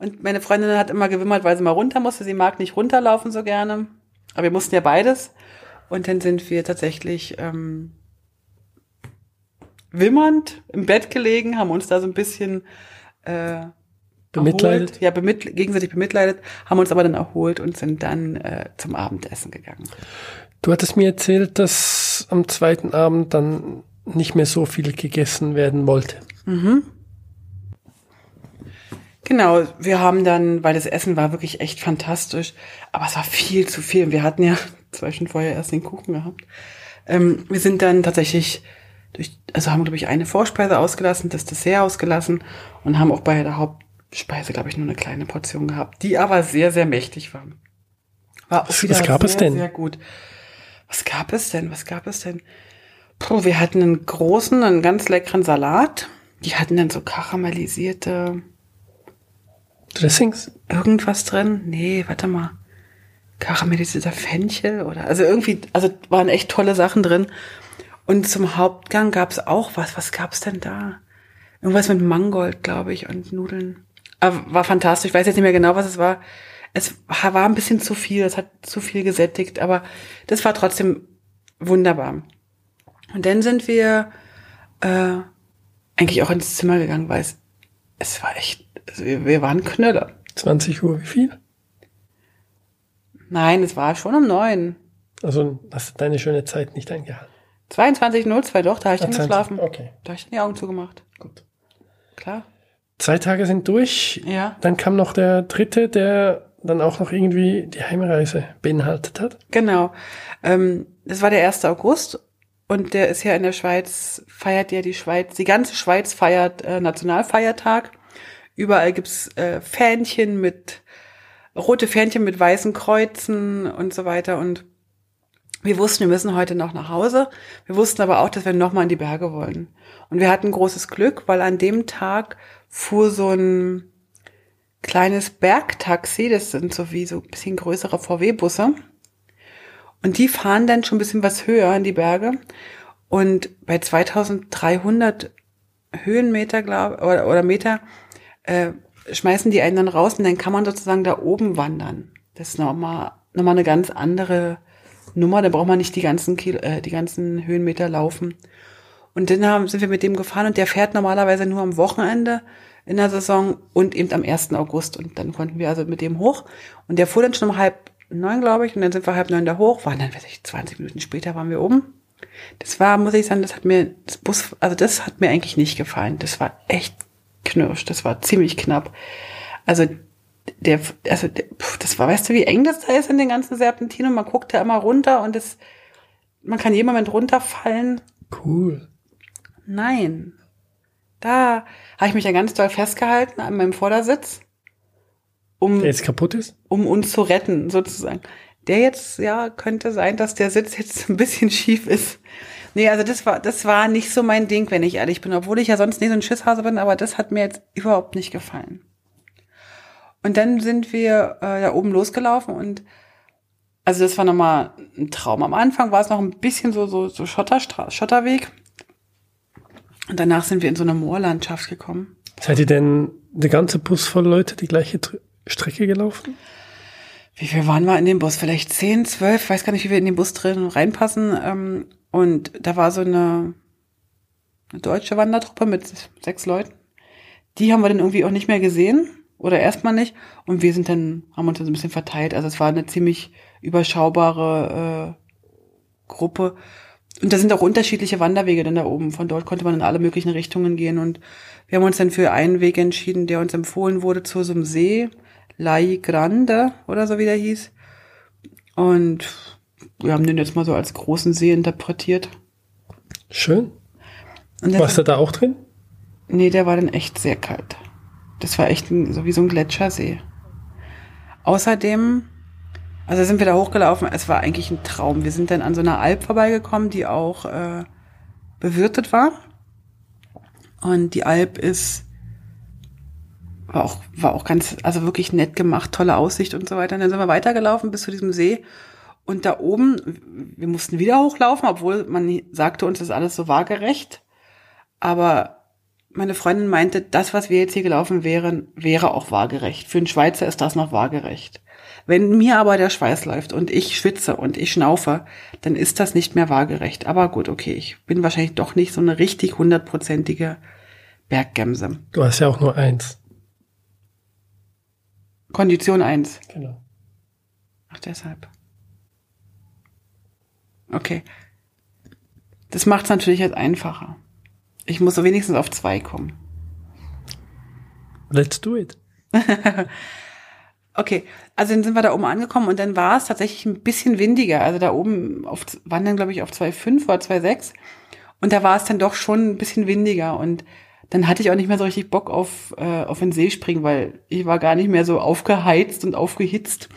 und meine Freundin hat immer gewimmert, weil sie mal runter musste. Sie mag nicht runterlaufen so gerne, aber wir mussten ja beides. Und dann sind wir tatsächlich ähm, wimmernd im Bett gelegen, haben uns da so ein bisschen äh, bemitleidet. Erholt, ja, bemitl gegenseitig bemitleidet, haben uns aber dann erholt und sind dann äh, zum Abendessen gegangen. Du hattest mir erzählt, dass am zweiten Abend dann nicht mehr so viel gegessen werden wollte. Mhm. Genau, wir haben dann, weil das Essen war wirklich echt fantastisch, aber es war viel zu viel. Wir hatten ja zwei Stunden vorher erst den Kuchen gehabt. Ähm, wir sind dann tatsächlich durch, also haben, glaube ich, eine Vorspeise ausgelassen, das Dessert ausgelassen und haben auch bei der Hauptspeise, glaube ich, nur eine kleine Portion gehabt, die aber sehr, sehr mächtig war. War auch wieder was gab sehr, es denn? Sehr gut. Was gab es denn? Was gab es denn? Puh, wir hatten einen großen, einen ganz leckeren Salat. Die hatten dann so karamellisierte Dressings? Irgendwas drin? Nee, warte mal. Karamellisierter Fenchel oder also irgendwie, also waren echt tolle Sachen drin. Und zum Hauptgang gab's auch was. Was gab's denn da? Irgendwas mit Mangold, glaube ich, und Nudeln. Aber war fantastisch. Ich weiß jetzt nicht mehr genau, was es war. Es war ein bisschen zu viel. Es hat zu viel gesättigt, aber das war trotzdem wunderbar. Und dann sind wir äh, eigentlich auch ins Zimmer gegangen, weil es, es war echt, also wir, wir waren Knöller. 20 Uhr, wie viel? Nein, es war schon um neun. Also hast du deine schöne Zeit nicht eingehalten. 22.02, doch, da habe ich dann geschlafen. Okay. Da habe ich dann die Augen zugemacht. Gut. Klar. Zwei Tage sind durch. Ja. Dann kam noch der dritte, der dann auch noch irgendwie die Heimreise beinhaltet hat. Genau. Ähm, das war der 1. August und der ist ja in der Schweiz, feiert ja die Schweiz, die ganze Schweiz feiert äh, Nationalfeiertag. Überall gibt's äh, Fähnchen mit, rote Fähnchen mit weißen Kreuzen und so weiter und wir wussten, wir müssen heute noch nach Hause. Wir wussten aber auch, dass wir noch mal in die Berge wollen. Und wir hatten großes Glück, weil an dem Tag fuhr so ein kleines Bergtaxi, das sind so wie so ein bisschen größere VW-Busse. Und die fahren dann schon ein bisschen was höher in die Berge. Und bei 2300 Höhenmeter, glaube oder, oder Meter, äh, schmeißen die einen dann raus und dann kann man sozusagen da oben wandern. Das ist nochmal, nochmal eine ganz andere Nummer, da braucht man nicht die ganzen, Kilo, äh, die ganzen Höhenmeter laufen. Und dann haben, sind wir mit dem gefahren und der fährt normalerweise nur am Wochenende in der Saison und eben am 1. August. Und dann konnten wir also mit dem hoch. Und der fuhr dann schon um halb neun, glaube ich. Und dann sind wir halb neun da hoch. Waren dann, weiß ich, 20 Minuten später waren wir oben. Das war, muss ich sagen, das hat mir, das Bus, also das hat mir eigentlich nicht gefallen. Das war echt knirsch. Das war ziemlich knapp. Also der, also der, das war, weißt du, wie eng das da ist in den ganzen Serpentinen? Man guckt da immer runter und das, man kann jeden Moment runterfallen. Cool. Nein. Da habe ich mich ja ganz doll festgehalten an meinem Vordersitz. Um, Der jetzt kaputt ist? Um uns zu retten, sozusagen. Der jetzt, ja, könnte sein, dass der Sitz jetzt ein bisschen schief ist. Nee, also das war, das war nicht so mein Ding, wenn ich ehrlich bin, obwohl ich ja sonst nie so ein Schisshase bin, aber das hat mir jetzt überhaupt nicht gefallen. Und dann sind wir äh, da oben losgelaufen und also das war nochmal ein Traum. Am Anfang war es noch ein bisschen so, so, so Schotterstra Schotterweg. Und danach sind wir in so eine Moorlandschaft gekommen. Seid ihr denn der ganze Bus voll Leute die gleiche Tr Strecke gelaufen? Wie viel waren wir in dem Bus? Vielleicht zehn, zwölf, weiß gar nicht, wie wir in den Bus drin reinpassen. Ähm, und da war so eine, eine deutsche Wandertruppe mit sechs Leuten. Die haben wir dann irgendwie auch nicht mehr gesehen oder erstmal nicht. Und wir sind dann, haben uns dann so ein bisschen verteilt. Also es war eine ziemlich überschaubare äh, Gruppe. Und da sind auch unterschiedliche Wanderwege dann da oben. Von dort konnte man in alle möglichen Richtungen gehen. Und wir haben uns dann für einen Weg entschieden, der uns empfohlen wurde zu so einem See, Lai Grande oder so wie der hieß. Und wir haben den jetzt mal so als großen See interpretiert. Schön. Warst du da auch drin? Nee, der war dann echt sehr kalt. Das war echt ein, so wie so ein Gletschersee. Außerdem also sind wir da hochgelaufen. Es war eigentlich ein Traum. Wir sind dann an so einer Alp vorbeigekommen, die auch äh, bewirtet war. Und die Alp ist war auch war auch ganz also wirklich nett gemacht, tolle Aussicht und so weiter. Und dann sind wir weitergelaufen bis zu diesem See. Und da oben, wir mussten wieder hochlaufen, obwohl man sagte uns, das ist alles so waagerecht. Aber meine Freundin meinte, das, was wir jetzt hier gelaufen wären, wäre auch waagerecht. Für einen Schweizer ist das noch waagerecht. Wenn mir aber der Schweiß läuft und ich schwitze und ich schnaufe, dann ist das nicht mehr waagerecht. Aber gut, okay, ich bin wahrscheinlich doch nicht so eine richtig hundertprozentige Berggemse. Du hast ja auch nur eins. Kondition eins. Genau. Ach, deshalb. Okay. Das macht es natürlich jetzt einfacher. Ich muss so wenigstens auf zwei kommen. Let's do it. Okay, also dann sind wir da oben angekommen und dann war es tatsächlich ein bisschen windiger. Also da oben auf, waren dann, glaube ich, auf 2,5 oder 2,6. Und da war es dann doch schon ein bisschen windiger. Und dann hatte ich auch nicht mehr so richtig Bock auf, äh, auf den See springen, weil ich war gar nicht mehr so aufgeheizt und aufgehitzt.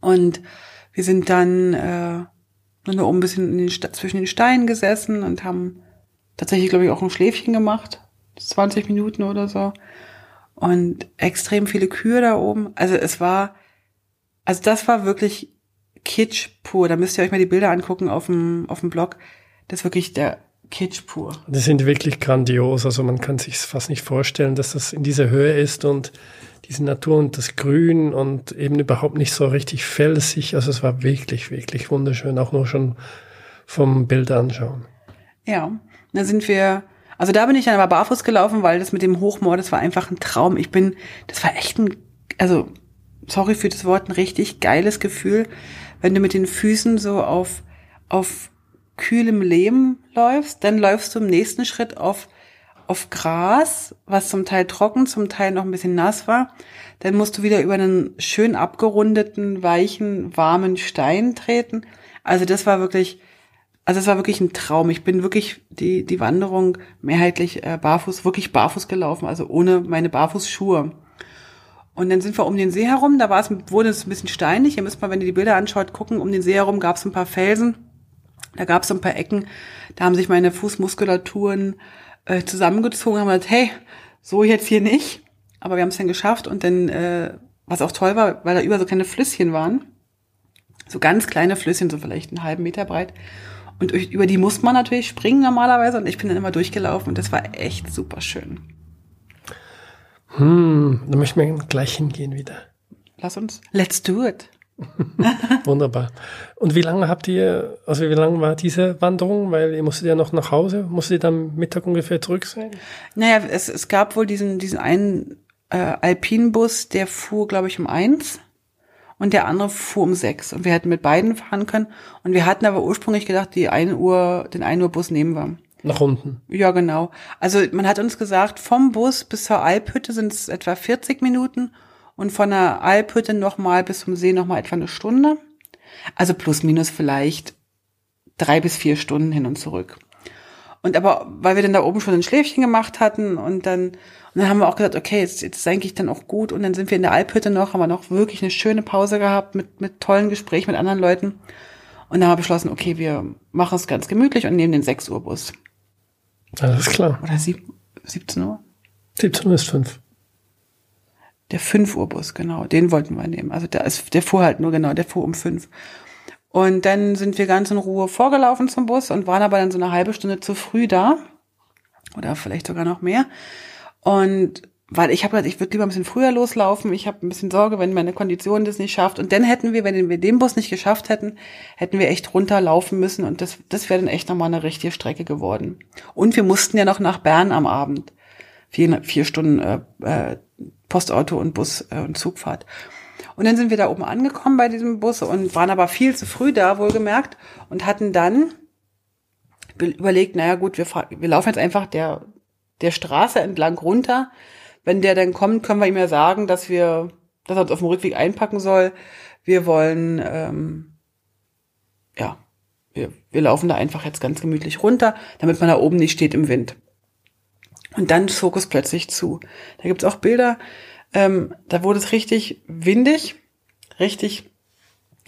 Und wir sind dann äh, nur oben ein bisschen in den, zwischen den Steinen gesessen und haben tatsächlich, glaube ich, auch ein Schläfchen gemacht. 20 Minuten oder so und extrem viele Kühe da oben. Also es war, also das war wirklich Kitsch pur. Da müsst ihr euch mal die Bilder angucken auf dem, auf dem Blog. Das ist wirklich der Kitsch pur. Die sind wirklich grandios. Also man kann sich fast nicht vorstellen, dass das in dieser Höhe ist und diese Natur und das Grün und eben überhaupt nicht so richtig felsig. Also es war wirklich, wirklich wunderschön, auch nur schon vom Bild anschauen. Ja, da sind wir also da bin ich dann aber barfuß gelaufen, weil das mit dem Hochmoor, das war einfach ein Traum. Ich bin, das war echt ein, also sorry für das Wort, ein richtig geiles Gefühl, wenn du mit den Füßen so auf, auf kühlem Lehm läufst, dann läufst du im nächsten Schritt auf, auf Gras, was zum Teil trocken, zum Teil noch ein bisschen nass war. Dann musst du wieder über einen schön abgerundeten, weichen, warmen Stein treten. Also das war wirklich, also es war wirklich ein Traum. Ich bin wirklich die, die Wanderung mehrheitlich äh, barfuß, wirklich barfuß gelaufen, also ohne meine Barfußschuhe. Und dann sind wir um den See herum, da war es, wurde es ein bisschen steinig. Ihr müsst mal, wenn ihr die Bilder anschaut, gucken, um den See herum gab es ein paar Felsen. Da gab es ein paar Ecken, da haben sich meine Fußmuskulaturen äh, zusammengezogen, haben gesagt, hey, so jetzt hier nicht. Aber wir haben es dann geschafft und dann, äh, was auch toll war, weil da über so kleine Flüsschen waren. So ganz kleine Flüsschen, so vielleicht einen halben Meter breit. Und über die muss man natürlich springen normalerweise. Und ich bin dann immer durchgelaufen und das war echt super schön. Hm, da möchten wir gleich hingehen wieder. Lass uns. Let's do it. Wunderbar. Und wie lange habt ihr, also wie lange war diese Wanderung? Weil ihr musstet ja noch nach Hause, musstet ihr dann Mittag ungefähr zurück sein? Naja, es, es gab wohl diesen, diesen einen äh, Alpinbus, der fuhr, glaube ich, um eins und der andere fuhr um sechs. Und wir hätten mit beiden fahren können. Und wir hatten aber ursprünglich gedacht, die 1 Uhr, den 1 Uhr Bus nehmen wir. Nach unten. Ja, genau. Also man hat uns gesagt, vom Bus bis zur Alphütte sind es etwa 40 Minuten und von der Alphütte nochmal bis zum See nochmal etwa eine Stunde. Also plus minus vielleicht drei bis vier Stunden hin und zurück. Und aber, weil wir dann da oben schon ein Schläfchen gemacht hatten und dann, und dann haben wir auch gesagt, okay, jetzt, jetzt ist eigentlich dann auch gut. Und dann sind wir in der Alphütte noch, haben wir noch wirklich eine schöne Pause gehabt mit, mit tollen Gesprächen mit anderen Leuten. Und dann haben wir beschlossen, okay, wir machen es ganz gemütlich und nehmen den 6 Uhr Bus. Alles klar. Oder sieb, 17 Uhr? 17 Uhr ist 5. Der 5 Uhr Bus, genau, den wollten wir nehmen. Also der, ist, der fuhr halt nur genau, der fuhr um 5. Und dann sind wir ganz in Ruhe vorgelaufen zum Bus und waren aber dann so eine halbe Stunde zu früh da. Oder vielleicht sogar noch mehr. Und weil ich habe gesagt, ich würde lieber ein bisschen früher loslaufen. Ich habe ein bisschen Sorge, wenn meine Kondition das nicht schafft. Und dann hätten wir, wenn wir den Bus nicht geschafft hätten, hätten wir echt runterlaufen müssen. Und das, das wäre dann echt nochmal eine richtige Strecke geworden. Und wir mussten ja noch nach Bern am Abend. Vier, vier Stunden äh, äh, Postauto und Bus äh, und Zugfahrt. Und dann sind wir da oben angekommen bei diesem Bus und waren aber viel zu früh da, wohlgemerkt, und hatten dann überlegt, naja gut, wir, wir laufen jetzt einfach der, der Straße entlang runter. Wenn der dann kommt, können wir ihm ja sagen, dass wir, dass er uns auf dem Rückweg einpacken soll. Wir wollen, ähm, ja, wir, wir laufen da einfach jetzt ganz gemütlich runter, damit man da oben nicht steht im Wind. Und dann zog es plötzlich zu. Da gibt's auch Bilder, ähm, da wurde es richtig windig, richtig.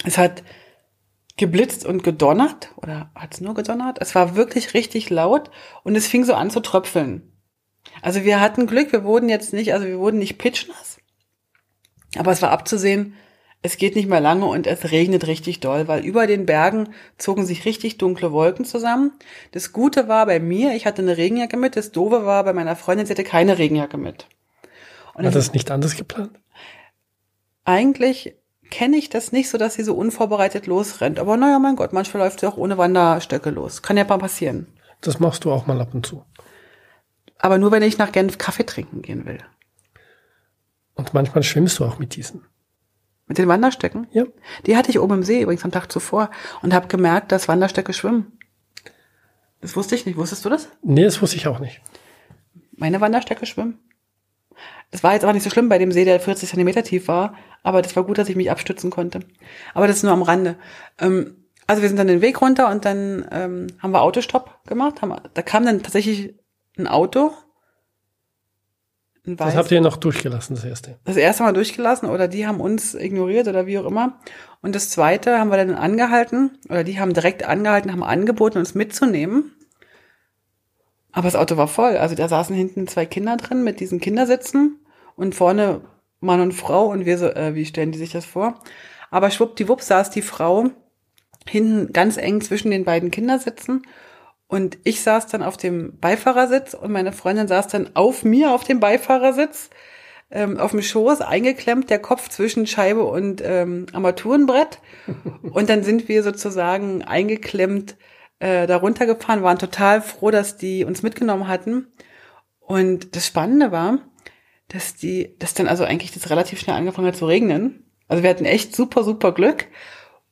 Es hat geblitzt und gedonnert oder hat es nur gedonnert? Es war wirklich richtig laut und es fing so an zu tröpfeln. Also wir hatten Glück, wir wurden jetzt nicht, also wir wurden nicht pitchnass, aber es war abzusehen, es geht nicht mehr lange und es regnet richtig doll, weil über den Bergen zogen sich richtig dunkle Wolken zusammen. Das Gute war bei mir, ich hatte eine Regenjacke mit. Das Doofe war bei meiner Freundin, sie hatte keine Regenjacke mit. Und war das nicht anders geplant? Eigentlich kenne ich das nicht so, dass sie so unvorbereitet losrennt. Aber naja, mein Gott, manchmal läuft sie auch ohne Wanderstöcke los. Kann ja mal passieren. Das machst du auch mal ab und zu. Aber nur, wenn ich nach Genf Kaffee trinken gehen will. Und manchmal schwimmst du auch mit diesen. Mit den Wanderstöcken? Ja. Die hatte ich oben im See übrigens am Tag zuvor und habe gemerkt, dass Wanderstöcke schwimmen. Das wusste ich nicht. Wusstest du das? Nee, das wusste ich auch nicht. Meine Wanderstöcke schwimmen. Das war jetzt aber nicht so schlimm bei dem See, der 40 Zentimeter tief war, aber das war gut, dass ich mich abstützen konnte. Aber das ist nur am Rande. Ähm, also wir sind dann den Weg runter und dann ähm, haben wir Autostopp gemacht. Haben, da kam dann tatsächlich ein Auto das habt ihr noch durchgelassen, das erste. Das erste Mal durchgelassen oder die haben uns ignoriert oder wie auch immer. Und das zweite haben wir dann angehalten oder die haben direkt angehalten, haben angeboten, uns mitzunehmen. Aber das Auto war voll. Also da saßen hinten zwei Kinder drin mit diesen Kindersitzen und vorne Mann und Frau und wir so, äh, wie stellen die sich das vor? Aber schwuppdiwupp saß die Frau hinten ganz eng zwischen den beiden Kindersitzen und ich saß dann auf dem Beifahrersitz und meine Freundin saß dann auf mir auf dem Beifahrersitz, ähm, auf dem Schoß, eingeklemmt, der Kopf zwischen Scheibe und ähm, Armaturenbrett. Und dann sind wir sozusagen eingeklemmt äh, da runtergefahren, waren total froh, dass die uns mitgenommen hatten. Und das Spannende war, dass die, dass dann also eigentlich das relativ schnell angefangen hat zu regnen. Also wir hatten echt super, super Glück.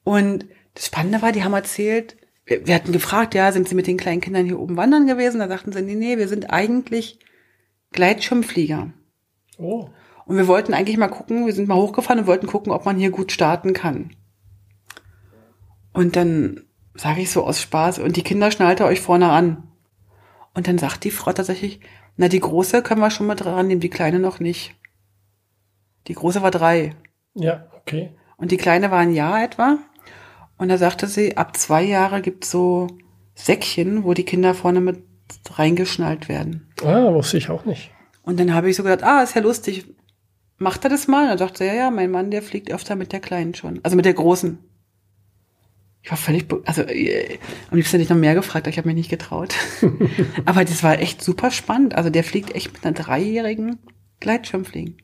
Und das Spannende war, die haben erzählt, wir, wir hatten gefragt, ja, sind Sie mit den kleinen Kindern hier oben wandern gewesen? Da sagten sie, nee, nee, wir sind eigentlich Gleitschirmflieger. Oh. Und wir wollten eigentlich mal gucken, wir sind mal hochgefahren und wollten gucken, ob man hier gut starten kann. Und dann sage ich so aus Spaß, und die Kinder schnallte euch vorne an. Und dann sagt die Frau tatsächlich, na, die große können wir schon mal dran nehmen, die kleine noch nicht. Die große war drei. Ja, okay. Und die kleine war ein Jahr etwa. Und da sagte sie, ab zwei Jahre gibt's so Säckchen, wo die Kinder vorne mit reingeschnallt werden. Ah, wusste ich auch nicht. Und dann habe ich so gedacht, ah, ist ja lustig. Macht er das mal? Und er dachte, ja, ja, mein Mann, der fliegt öfter mit der Kleinen schon. Also mit der Großen. Ich war völlig, also äh, am liebsten hätte ich noch mehr gefragt, aber ich habe mich nicht getraut. aber das war echt super spannend. Also der fliegt echt mit einer dreijährigen Gleitschirmfliegen.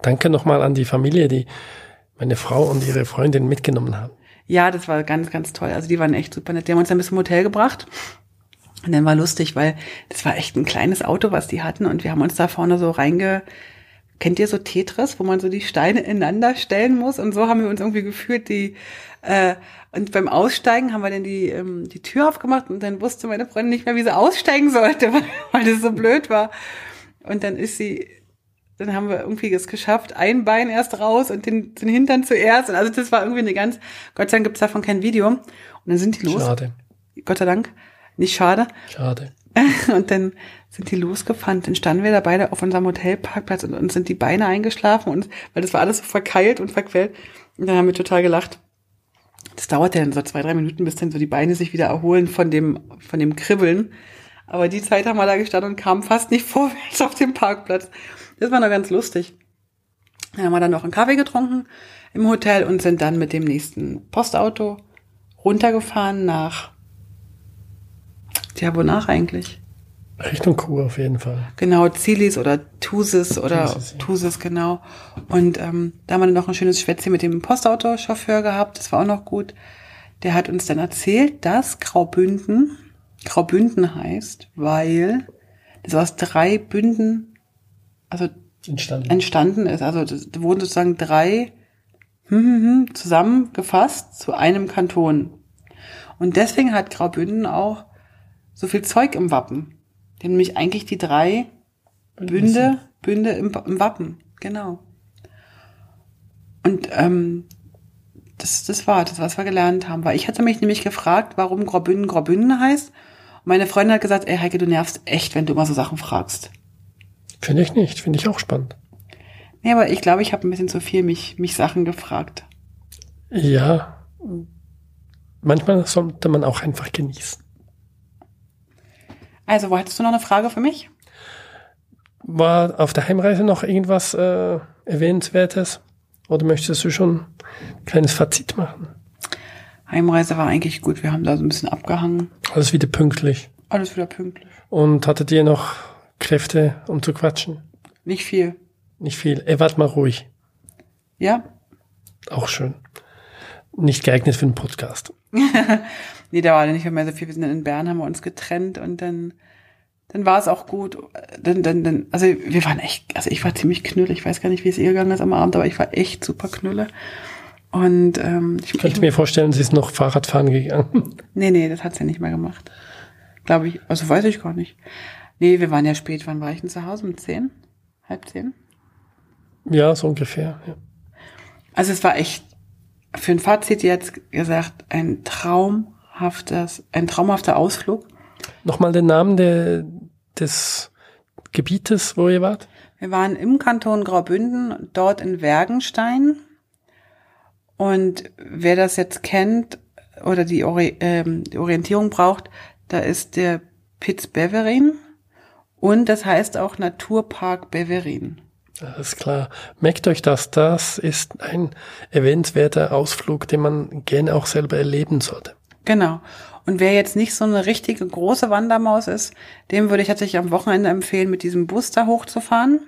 Danke nochmal an die Familie, die meine Frau und ihre Freundin mitgenommen haben. Ja, das war ganz, ganz toll. Also die waren echt super nett. Die haben uns dann bis zum Hotel gebracht. Und dann war lustig, weil das war echt ein kleines Auto, was die hatten. Und wir haben uns da vorne so reinge... Kennt ihr so Tetris, wo man so die Steine ineinander stellen muss? Und so haben wir uns irgendwie gefühlt, die äh, und beim Aussteigen haben wir dann die, ähm, die Tür aufgemacht und dann wusste meine Freundin nicht mehr, wie sie aussteigen sollte, weil, weil das so blöd war. Und dann ist sie, dann haben wir irgendwie es geschafft, ein Bein erst raus und den, den Hintern zuerst. Und also das war irgendwie eine ganz, Gott sei Dank gibt's davon kein Video. Und dann sind die los. Schade. Gott sei Dank. Nicht schade. Schade. Und dann sind die losgefahren. Dann standen wir da beide auf unserem Hotelparkplatz und uns sind die Beine eingeschlafen und weil das war alles so verkeilt und verquält. Und dann haben wir total gelacht. Das dauert ja dann so zwei, drei Minuten, bis dann so die Beine sich wieder erholen von dem, von dem Kribbeln. Aber die Zeit haben wir da gestanden und kamen fast nicht vorwärts auf dem Parkplatz. Das war noch ganz lustig. Dann haben wir dann noch einen Kaffee getrunken im Hotel und sind dann mit dem nächsten Postauto runtergefahren nach, ja, wonach eigentlich? Richtung Kuh auf jeden Fall. Genau, Zilis oder Thusis oder Thusis, ja. Genau. Und ähm, da haben wir dann noch ein schönes Schwätzchen mit dem Postautochauffeur gehabt. Das war auch noch gut. Der hat uns dann erzählt, dass Graubünden Graubünden heißt, weil das aus drei Bünden also Entstanden. entstanden ist. Also da wurden sozusagen drei hm, hm, hm, zusammengefasst zu einem Kanton. Und deswegen hat Graubünden auch so viel Zeug im Wappen. Die haben nämlich eigentlich die drei Bünde, Bünde im, im Wappen. Genau. Und ähm, das, das war das, was wir gelernt haben. Weil ich hatte mich nämlich gefragt, warum Graubünden Graubünden heißt. Und meine Freundin hat gesagt, ey Heike, du nervst echt, wenn du immer so Sachen fragst. Finde ich nicht. Finde ich auch spannend. Nee, aber ich glaube, ich habe ein bisschen zu viel mich, mich Sachen gefragt. Ja. Manchmal sollte man auch einfach genießen. Also, wo hattest du noch eine Frage für mich? War auf der Heimreise noch irgendwas äh, Erwähnenswertes? Oder möchtest du schon ein kleines Fazit machen? Heimreise war eigentlich gut. Wir haben da so ein bisschen abgehangen. Alles wieder pünktlich. Alles wieder pünktlich. Und hattet ihr noch Kräfte, um zu quatschen? Nicht viel. Nicht viel. Ey, wart mal ruhig. Ja? Auch schön. Nicht geeignet für einen Podcast. Nee, da war nicht mehr so viel. Wir sind in Bern, haben wir uns getrennt und dann, dann war es auch gut. Dann, dann, dann, also wir waren echt, also ich war ziemlich knülle. Ich weiß gar nicht, wie es ihr gegangen ist am Abend, aber ich war echt super knülle. Und ähm, ich, Ich könnte mir vorstellen, sie ist noch Fahrradfahren gegangen. Nee, nee, das hat sie nicht mehr gemacht. Glaube ich. Also weiß ich gar nicht. Nee, wir waren ja spät. Wann war ich denn zu Hause? Um zehn? Halb zehn? Ja, so ungefähr. Ja. Also es war echt für ein Fazit jetzt gesagt ein traumhaftes, ein traumhafter Ausflug. Nochmal den Namen der, des Gebietes, wo ihr wart? Wir waren im Kanton Graubünden, dort in Wergenstein. Und wer das jetzt kennt oder die, Ori ähm, die Orientierung braucht, da ist der Piz Beverin und das heißt auch Naturpark Beverin. Alles klar. Merkt euch das. Das ist ein erwähnenswerter Ausflug, den man gerne auch selber erleben sollte. Genau. Und wer jetzt nicht so eine richtige große Wandermaus ist, dem würde ich tatsächlich am Wochenende empfehlen, mit diesem Bus da hochzufahren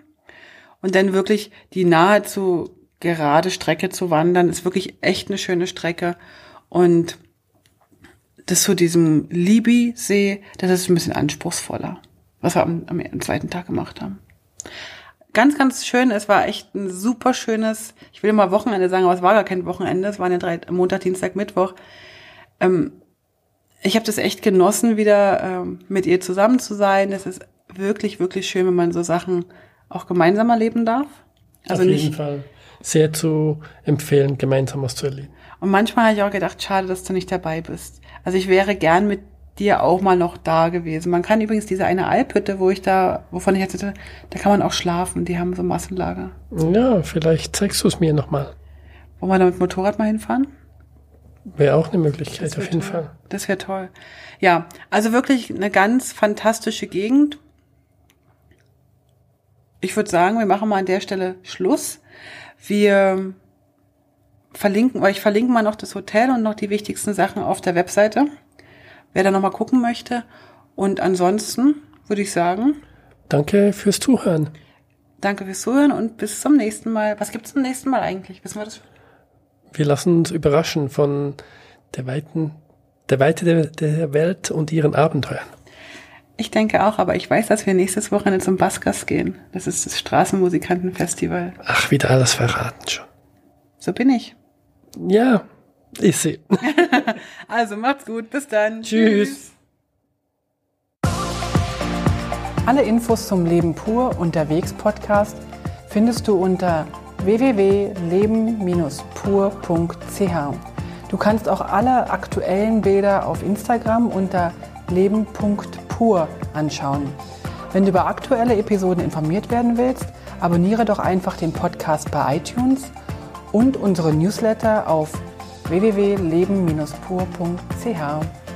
und dann wirklich die nahezu gerade Strecke zu wandern. Ist wirklich echt eine schöne Strecke. Und das zu diesem Libi-See, das ist ein bisschen anspruchsvoller, was wir am, am zweiten Tag gemacht haben. Ganz, ganz schön. Es war echt ein super schönes, ich will mal Wochenende sagen, aber es war gar kein Wochenende. Es waren ja drei, Montag, Dienstag, Mittwoch. Ähm, ich habe das echt genossen, wieder ähm, mit ihr zusammen zu sein. Es ist wirklich, wirklich schön, wenn man so Sachen auch gemeinsam erleben darf. Also Auf nicht, jeden Fall sehr zu empfehlen, gemeinsam was zu erleben. Und manchmal habe ich auch gedacht, schade, dass du nicht dabei bist. Also ich wäre gern mit dir auch mal noch da gewesen. Man kann übrigens diese eine Alphütte, wo ich da, wovon ich erzählte, da kann man auch schlafen. Die haben so Massenlager. Ja, vielleicht zeigst du es mir nochmal. Wollen wir da mit Motorrad mal hinfahren? Wäre auch eine Möglichkeit, auf jeden toll. Fall. Das wäre toll. Ja, also wirklich eine ganz fantastische Gegend. Ich würde sagen, wir machen mal an der Stelle Schluss. Wir verlinken, oder ich verlinke mal noch das Hotel und noch die wichtigsten Sachen auf der Webseite. Wer da nochmal gucken möchte. Und ansonsten würde ich sagen, Danke fürs Zuhören. danke fürs Zuhören und bis zum nächsten Mal. Was gibt's zum nächsten Mal eigentlich? Wissen wir das? wir lassen uns überraschen von der weiten, der Weite der, der Welt und ihren Abenteuern. Ich denke auch, aber ich weiß, dass wir nächstes Wochenende zum Baskas gehen. Das ist das Straßenmusikantenfestival. Ach, wieder alles verraten schon. So bin ich. Ja, ich sehe. Also macht's gut. Bis dann. Tschüss. Alle Infos zum Leben pur unterwegs Podcast findest du unter www.leben-pur.ch. Du kannst auch alle aktuellen Bilder auf Instagram unter leben.pur anschauen. Wenn du über aktuelle Episoden informiert werden willst, abonniere doch einfach den Podcast bei iTunes und unsere Newsletter auf www.leben-pur.ch.